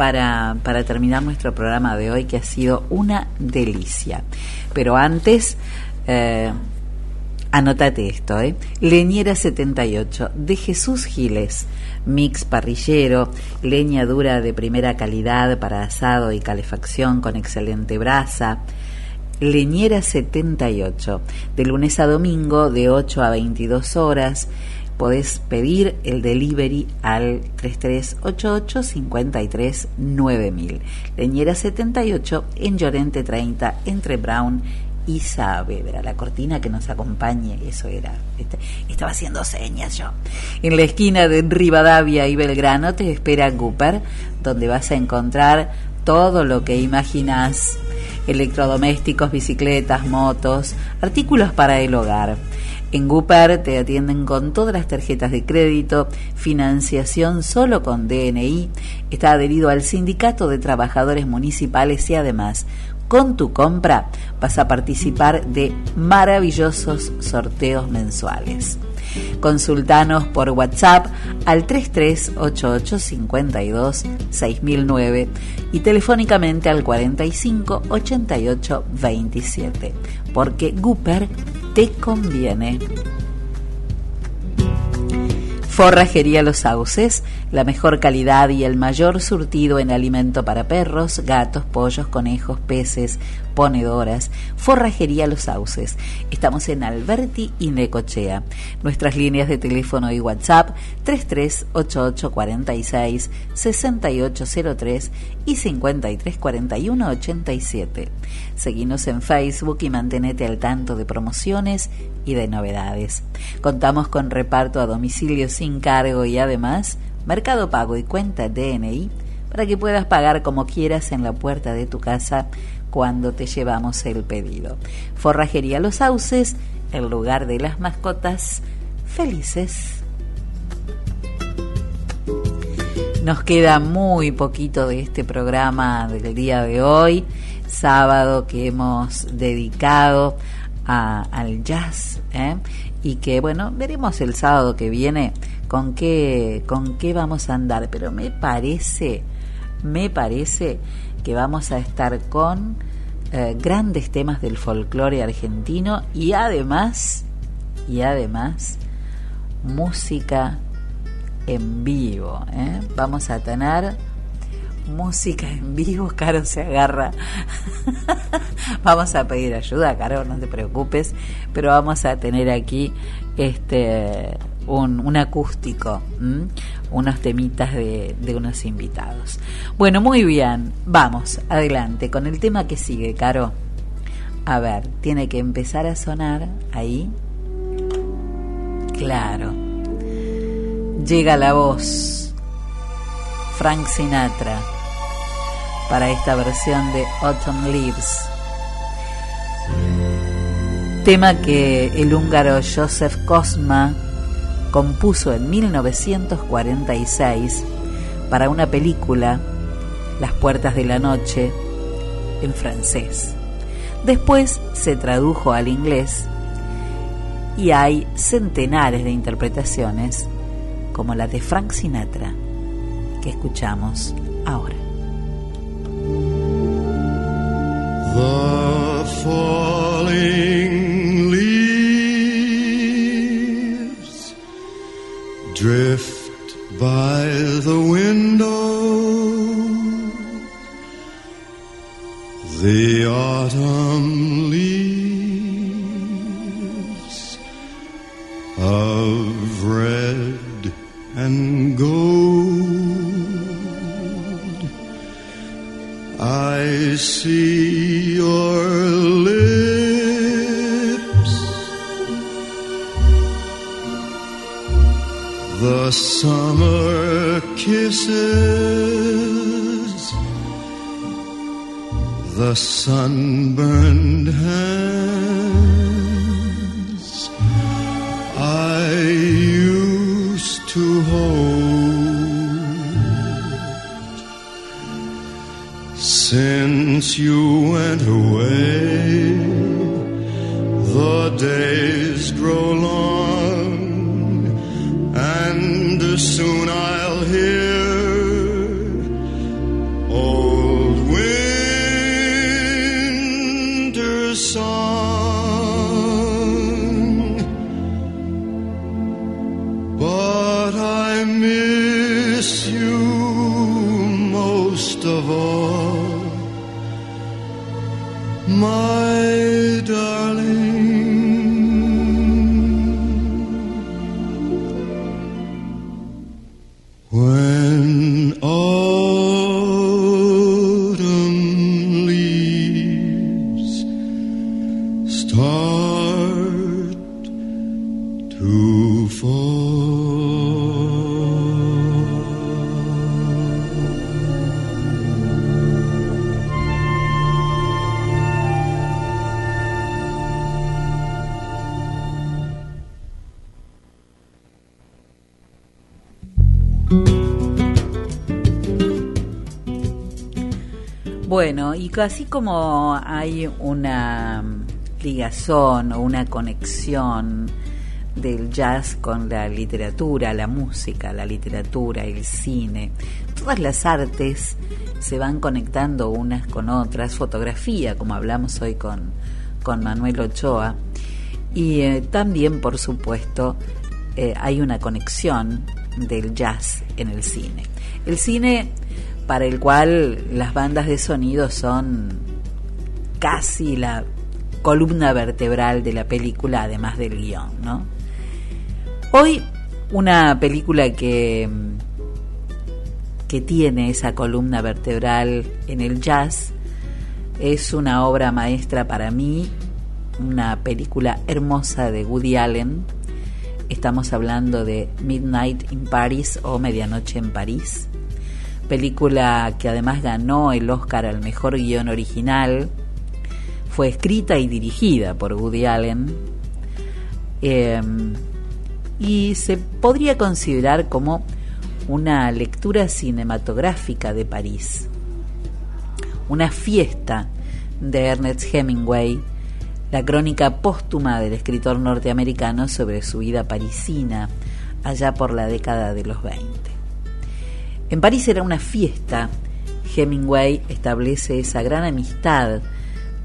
para, para terminar nuestro programa de hoy que ha sido una delicia. Pero antes, eh, anótate esto, ¿eh? Leñera 78 de Jesús Giles, mix parrillero, leña dura de primera calidad para asado y calefacción con excelente brasa. Leñera 78, de lunes a domingo de 8 a 22 horas podés pedir el delivery al 3388 53 9000. Leñera 78 en Llorente 30 entre Brown y Saavedra. La cortina que nos acompañe, eso era. Este, estaba haciendo señas yo. En la esquina de Rivadavia y Belgrano te espera Cooper, donde vas a encontrar todo lo que imaginas. Electrodomésticos, bicicletas, motos, artículos para el hogar en Gupar te atienden con todas las tarjetas de crédito, financiación solo con DNI, está adherido al Sindicato de Trabajadores Municipales y además con tu compra vas a participar de maravillosos sorteos mensuales. Consultanos por WhatsApp al 338852 6009 y telefónicamente al 45 88 27, porque Gooper te conviene. Forrajería Los Sauces, la mejor calidad y el mayor surtido en alimento para perros, gatos, pollos, conejos, peces, ponedoras. Forrajería Los Sauces. Estamos en Alberti y Necochea. Nuestras líneas de teléfono y WhatsApp 338846 6803 y 534187. Seguimos en Facebook y mantenete al tanto de promociones y de novedades. Contamos con reparto a domicilio sin cargo y además Mercado Pago y cuenta DNI para que puedas pagar como quieras en la puerta de tu casa cuando te llevamos el pedido. Forrajería Los Sauces, el lugar de las mascotas felices. Nos queda muy poquito de este programa del día de hoy, sábado que hemos dedicado al jazz ¿eh? y que bueno veremos el sábado que viene con qué con qué vamos a andar pero me parece me parece que vamos a estar con eh, grandes temas del folclore argentino y además y además música en vivo ¿eh? vamos a tener música en vivo, Caro se agarra. vamos a pedir ayuda, Caro, no te preocupes, pero vamos a tener aquí este un, un acústico, unos temitas de, de unos invitados. Bueno, muy bien, vamos, adelante con el tema que sigue, Caro. A ver, tiene que empezar a sonar ahí. Claro. Llega la voz. Frank Sinatra para esta versión de Autumn Leaves. Tema que el húngaro Joseph Kosma compuso en 1946 para una película, Las Puertas de la Noche, en francés. Después se tradujo al inglés y hay centenares de interpretaciones como la de Frank Sinatra que escuchamos ahora. Drift by the window. The autumn leaves of red and gold. I see your the summer kisses, the sunburned hands I used to hold. Since you went away, the days grow long, Así como hay una ligazón o una conexión del jazz con la literatura, la música, la literatura, el cine. Todas las artes se van conectando unas con otras, fotografía, como hablamos hoy con, con Manuel Ochoa, y eh, también, por supuesto, eh, hay una conexión del jazz en el cine. El cine para el cual las bandas de sonido son casi la columna vertebral de la película, además del guion. Hoy una película que, que tiene esa columna vertebral en el jazz es una obra maestra para mí, una película hermosa de Woody Allen. Estamos hablando de Midnight in Paris o Medianoche en París, película que además ganó el Oscar al mejor guion original fue escrita y dirigida por Woody Allen em, y se podría considerar como una lectura cinematográfica de París, una fiesta de Ernest Hemingway, la crónica póstuma del escritor norteamericano sobre su vida parisina allá por la década de los 20. En París era una fiesta, Hemingway establece esa gran amistad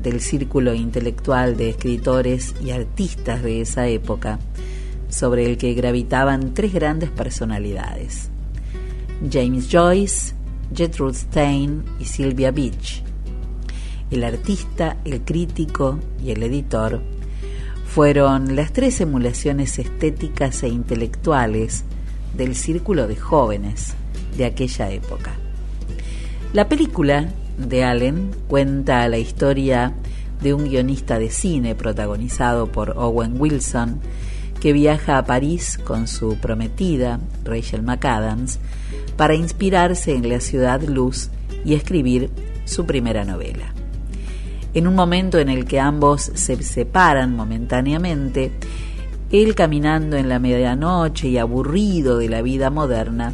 del círculo intelectual de escritores y artistas de esa época, sobre el que gravitaban tres grandes personalidades, James Joyce, Gertrude Stein y Sylvia Beach. El artista, el crítico y el editor fueron las tres emulaciones estéticas e intelectuales del círculo de jóvenes de aquella época. La película de Allen cuenta la historia de un guionista de cine protagonizado por Owen Wilson que viaja a París con su prometida, Rachel McAdams, para inspirarse en la ciudad luz y escribir su primera novela. En un momento en el que ambos se separan momentáneamente, él caminando en la medianoche y aburrido de la vida moderna,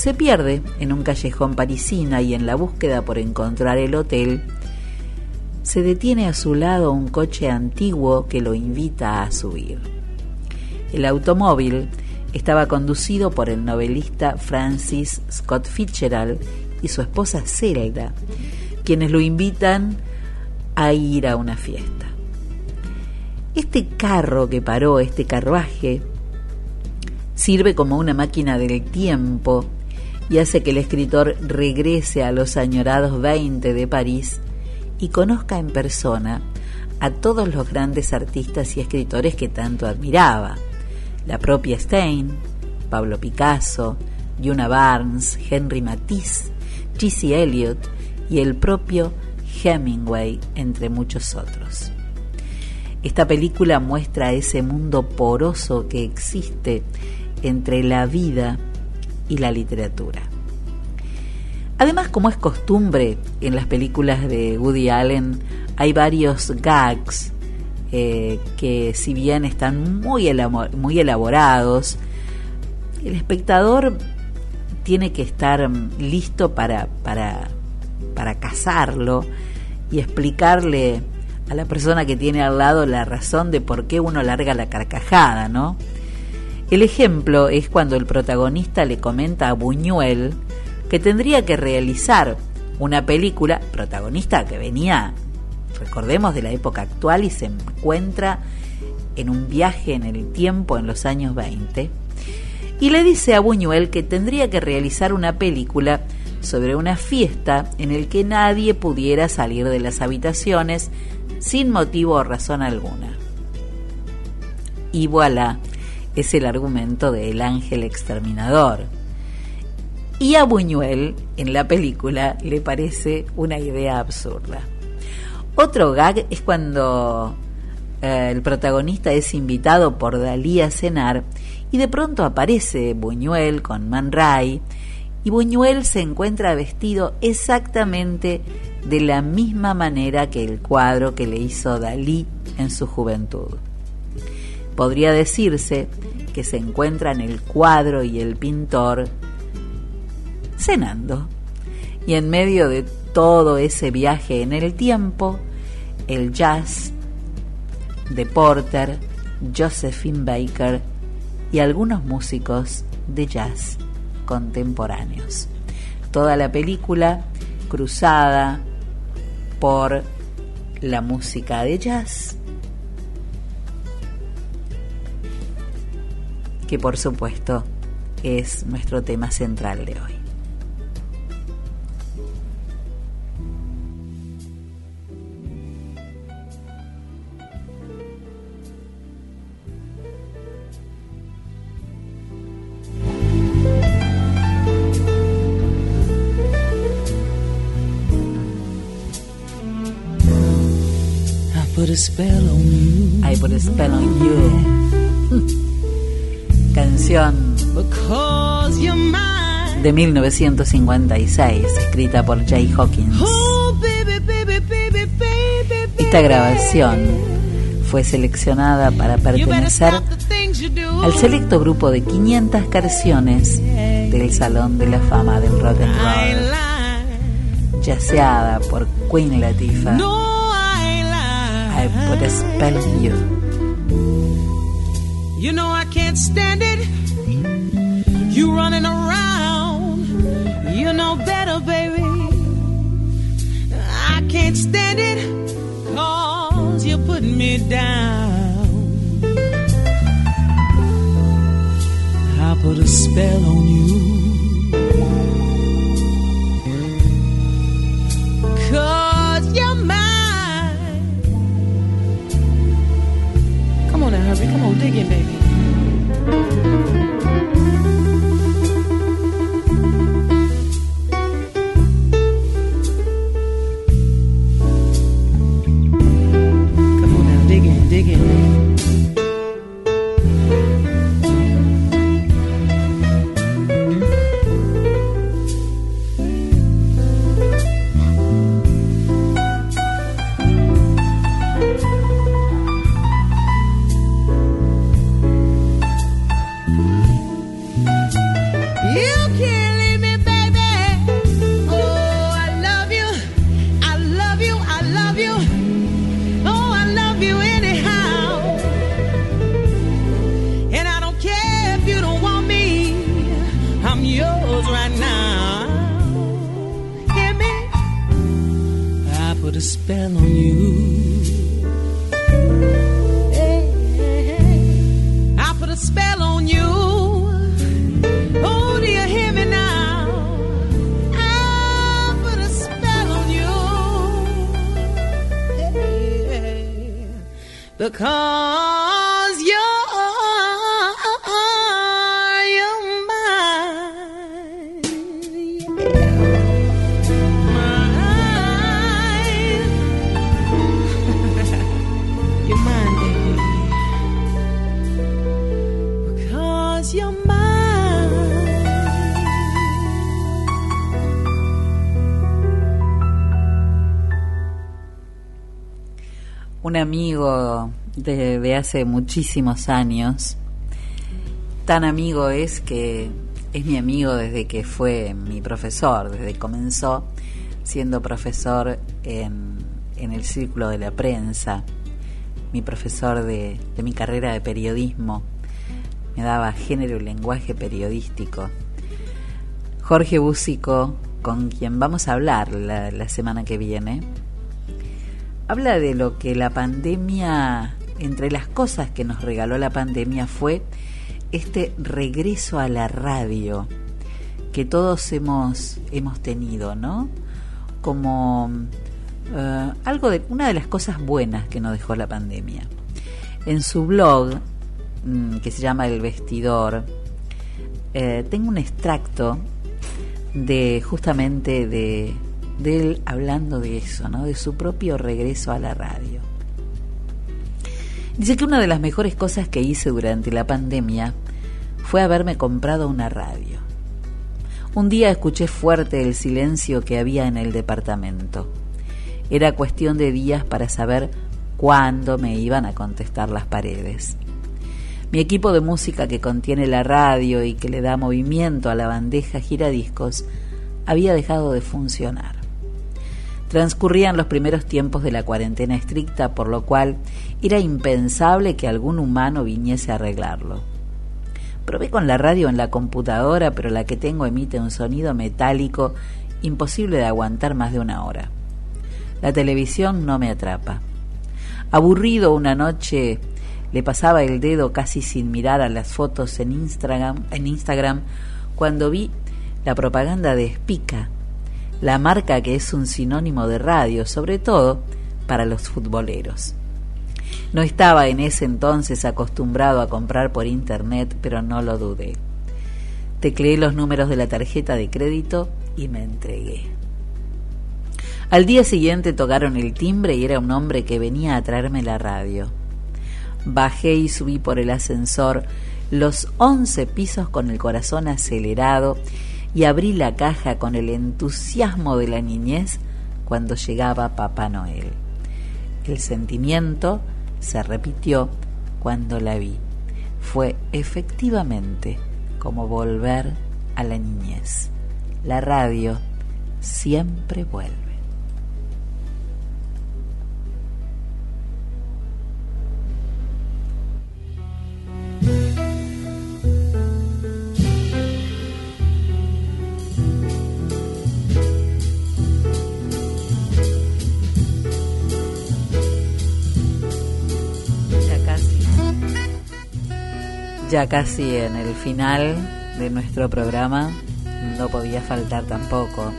se pierde en un callejón parisina y en la búsqueda por encontrar el hotel, se detiene a su lado un coche antiguo que lo invita a subir. El automóvil estaba conducido por el novelista Francis Scott Fitzgerald y su esposa Zelda, quienes lo invitan a ir a una fiesta. Este carro que paró, este carruaje, sirve como una máquina del tiempo y hace que el escritor regrese a los añorados 20 de París y conozca en persona a todos los grandes artistas y escritores que tanto admiraba. La propia Stein, Pablo Picasso, Yuna Barnes, Henry Matisse, T.C. Eliot y el propio Hemingway, entre muchos otros. Esta película muestra ese mundo poroso que existe entre la vida y la literatura. Además, como es costumbre en las películas de Woody Allen, hay varios gags eh, que si bien están muy, muy elaborados, el espectador tiene que estar mm, listo para, para, para cazarlo y explicarle a la persona que tiene al lado la razón de por qué uno larga la carcajada, ¿no? El ejemplo es cuando el protagonista le comenta a Buñuel que tendría que realizar una película, protagonista que venía, recordemos, de la época actual y se encuentra en un viaje en el tiempo en los años 20, y le dice a Buñuel que tendría que realizar una película sobre una fiesta en el que nadie pudiera salir de las habitaciones sin motivo o razón alguna. Y voilà, es el argumento del ángel exterminador. Y a Buñuel, en la película, le parece una idea absurda. Otro gag es cuando eh, el protagonista es invitado por Dalí a cenar y de pronto aparece Buñuel con Man Ray y Buñuel se encuentra vestido exactamente de la misma manera que el cuadro que le hizo Dalí en su juventud. Podría decirse que se encuentran el cuadro y el pintor cenando. Y en medio de todo ese viaje en el tiempo, el jazz de Porter, Josephine Baker y algunos músicos de jazz contemporáneos. Toda la película cruzada por la música de jazz, que por supuesto es nuestro tema central de hoy. put a spell on you. I put a spell on you. Canción de 1956, escrita por Jay Hawkins. Oh. Esta grabación fue seleccionada para pertenecer al selecto grupo de 500 canciones del Salón de la Fama del Rock and Roll, yaceada por Queen Latifah. No, I put a spell on you. You know I can't stand it. You running around. You know better, baby. I can't stand it. Cause you're putting me down. I put a spell on you. Hurry. Come on, dig in, baby. Amigo de, de hace muchísimos años. Tan amigo es que es mi amigo desde que fue mi profesor, desde que comenzó siendo profesor en, en el círculo de la prensa, mi profesor de, de mi carrera de periodismo, me daba género y lenguaje periodístico. Jorge Búsico, con quien vamos a hablar la, la semana que viene, habla de lo que la pandemia, entre las cosas que nos regaló la pandemia fue este regreso a la radio que todos hemos, hemos tenido, ¿no? Como eh, algo de una de las cosas buenas que nos dejó la pandemia. En su blog, mm, que se llama El Vestidor, eh, tengo un extracto de justamente de, de él hablando de eso, de su propio regreso a la radio. Dice que una de las mejores cosas que hice durante la pandemia fue haberme comprado una radio. Un día escuché fuerte el silencio que había en el departamento. Era cuestión de días para saber cuándo me iban a contestar las paredes. Mi equipo de música que contiene la radio y que le da movimiento a la bandeja giradiscos había dejado de funcionar. Transcurrían los primeros tiempos de la cuarentena estricta, por lo cual era impensable que algún humano viniese a arreglarlo. Probé con la radio en la computadora, pero la que tengo emite un sonido metálico imposible de aguantar más de una hora. La televisión no me atrapa. Aburrido una noche, le pasaba el dedo casi sin mirar a las fotos en Instagram, en Instagram cuando vi la propaganda de Spica, la marca que es un sinónimo de radio, sobre todo para los futboleros. No estaba en ese entonces acostumbrado a comprar por internet, pero no lo dudé. Tecleé los números de la tarjeta de crédito y me entregué. Al día siguiente tocaron el timbre y era un hombre que venía a traerme la radio. Bajé y subí por el ascensor los once pisos con el corazón acelerado y abrí la caja con el entusiasmo de la niñez cuando llegaba Papá Noel. El sentimiento se repitió cuando la vi. Fue efectivamente como volver a la niñez. La radio siempre vuelve. Ya casi en el final de nuestro programa, no podía faltar tampoco.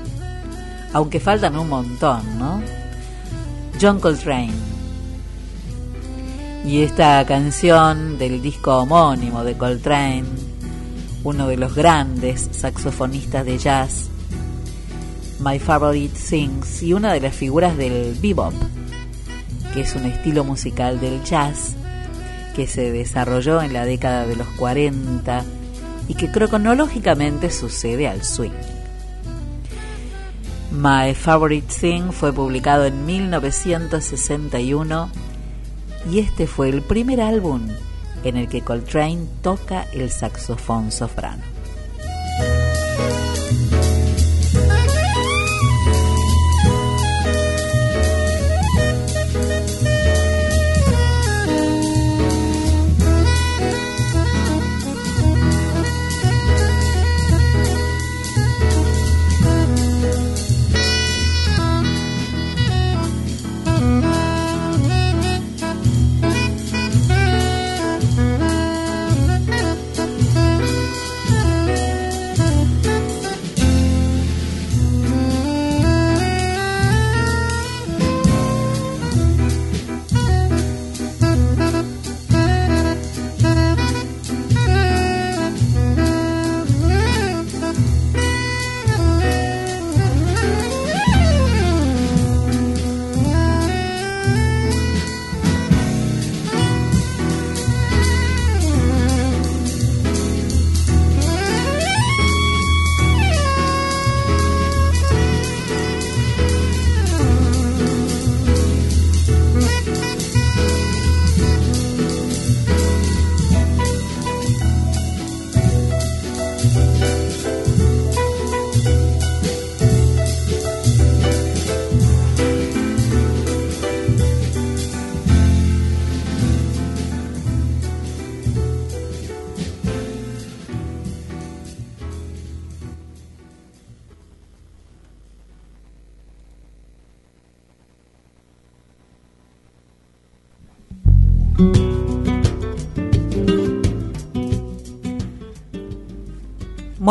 Aunque faltan un montón, ¿no? John Coltrane. Y esta canción del disco homónimo de Coltrane, uno de los grandes saxofonistas de jazz, My Favorite Things, y una de las figuras del bebop, que es un estilo musical del jazz que se desarrolló en la década de los 40 y que cronológicamente sucede al swing. My Favorite Thing fue publicado en 1961 y este fue el primer álbum en el que Coltrane toca el saxofón soprano.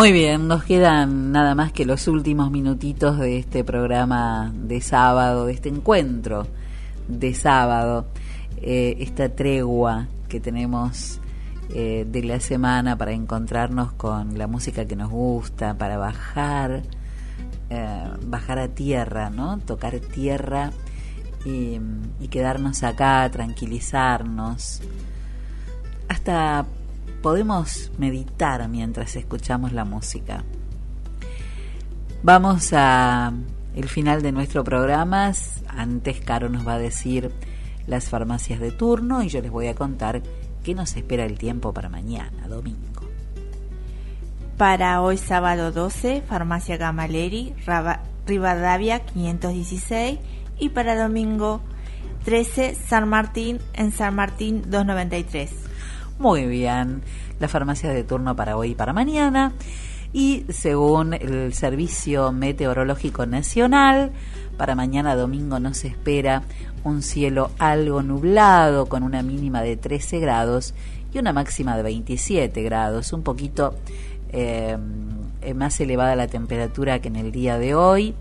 Muy bien, nos quedan nada más que los últimos minutitos de este programa de sábado, de este encuentro de sábado, eh, esta tregua que tenemos eh, de la semana para encontrarnos con la música que nos gusta, para bajar, eh, bajar a tierra, ¿no? Tocar tierra y, y quedarnos acá, tranquilizarnos, hasta podemos meditar mientras escuchamos la música. Vamos a el final de nuestro programa. Antes Caro nos va a decir las farmacias de turno y yo les voy a contar qué nos espera el tiempo para mañana, domingo. Para hoy sábado 12, Farmacia Gamaleri, Rivadavia 516 y para domingo 13, San Martín en San Martín 293. Muy bien. la farmacia de turno para hoy y para mañana. Y según el Servicio Meteorológico Nacional, para mañana domingo no se espera un cielo algo nublado con una mínima de 13 grados y una máxima de 27 grados, un poquito eh, más elevada la temperatura que en el día de hoy.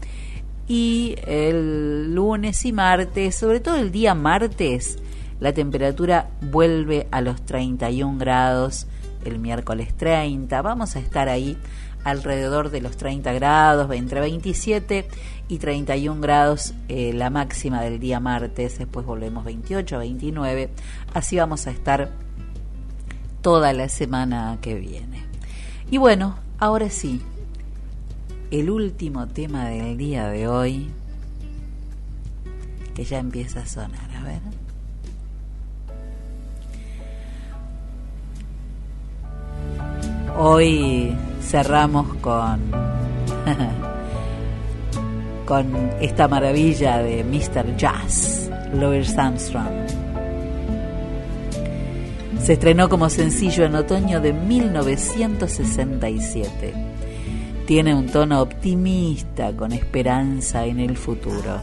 Y el lunes y martes, sobre todo el día martes, la temperatura vuelve a los 31 grados, el miércoles 30, vamos a estar ahí alrededor de los 30 grados, entre 27 y 31 grados eh, la máxima del día martes, después volvemos 28, 29, así vamos a estar toda la semana que viene. Y bueno, ahora sí, el último tema del día de hoy, que ya empieza a sonar, a ver. Hoy cerramos con con esta maravilla de Mr. Jazz, Louis Armstrong. Se estrenó como sencillo en otoño de 1967. Tiene un tono optimista con esperanza en el futuro.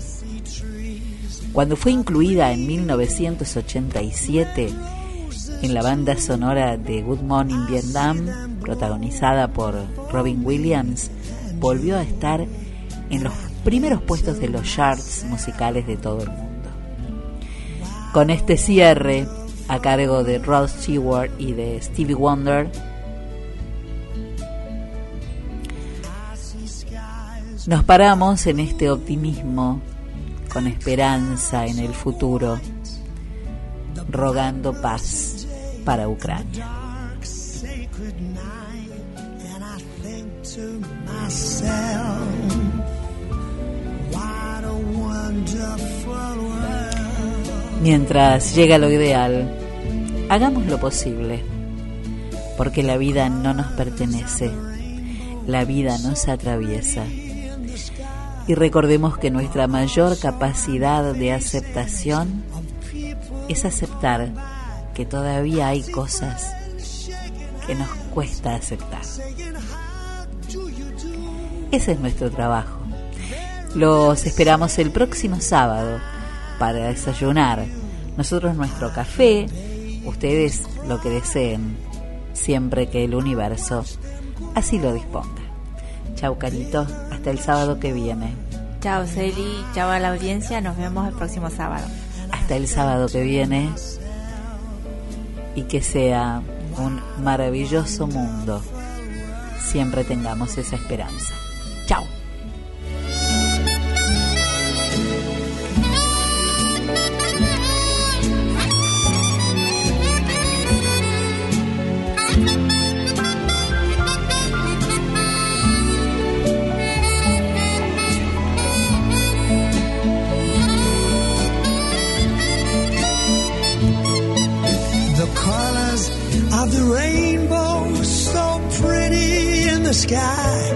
Cuando fue incluida en 1987 en la banda sonora de Good Morning Vietnam, protagonizada por Robin Williams, volvió a estar en los primeros puestos de los charts musicales de todo el mundo. Con este cierre, a cargo de Rod Stewart y de Stevie Wonder, nos paramos en este optimismo, con esperanza en el futuro, rogando paz para Ucrania. Mientras llega lo ideal, hagamos lo posible, porque la vida no nos pertenece, la vida nos atraviesa. Y recordemos que nuestra mayor capacidad de aceptación es aceptar que todavía hay cosas que nos cuesta aceptar. Ese es nuestro trabajo. Los esperamos el próximo sábado para desayunar. Nosotros nuestro café, ustedes lo que deseen, siempre que el universo así lo disponga. Chau, Carito, hasta el sábado que viene. Chao, Celi, chao a la audiencia, nos vemos el próximo sábado. Hasta el sábado que viene y que sea un maravilloso mundo. Siempre tengamos esa esperanza. Sky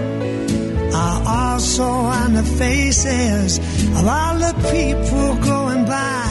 are also on the faces of all the people going by.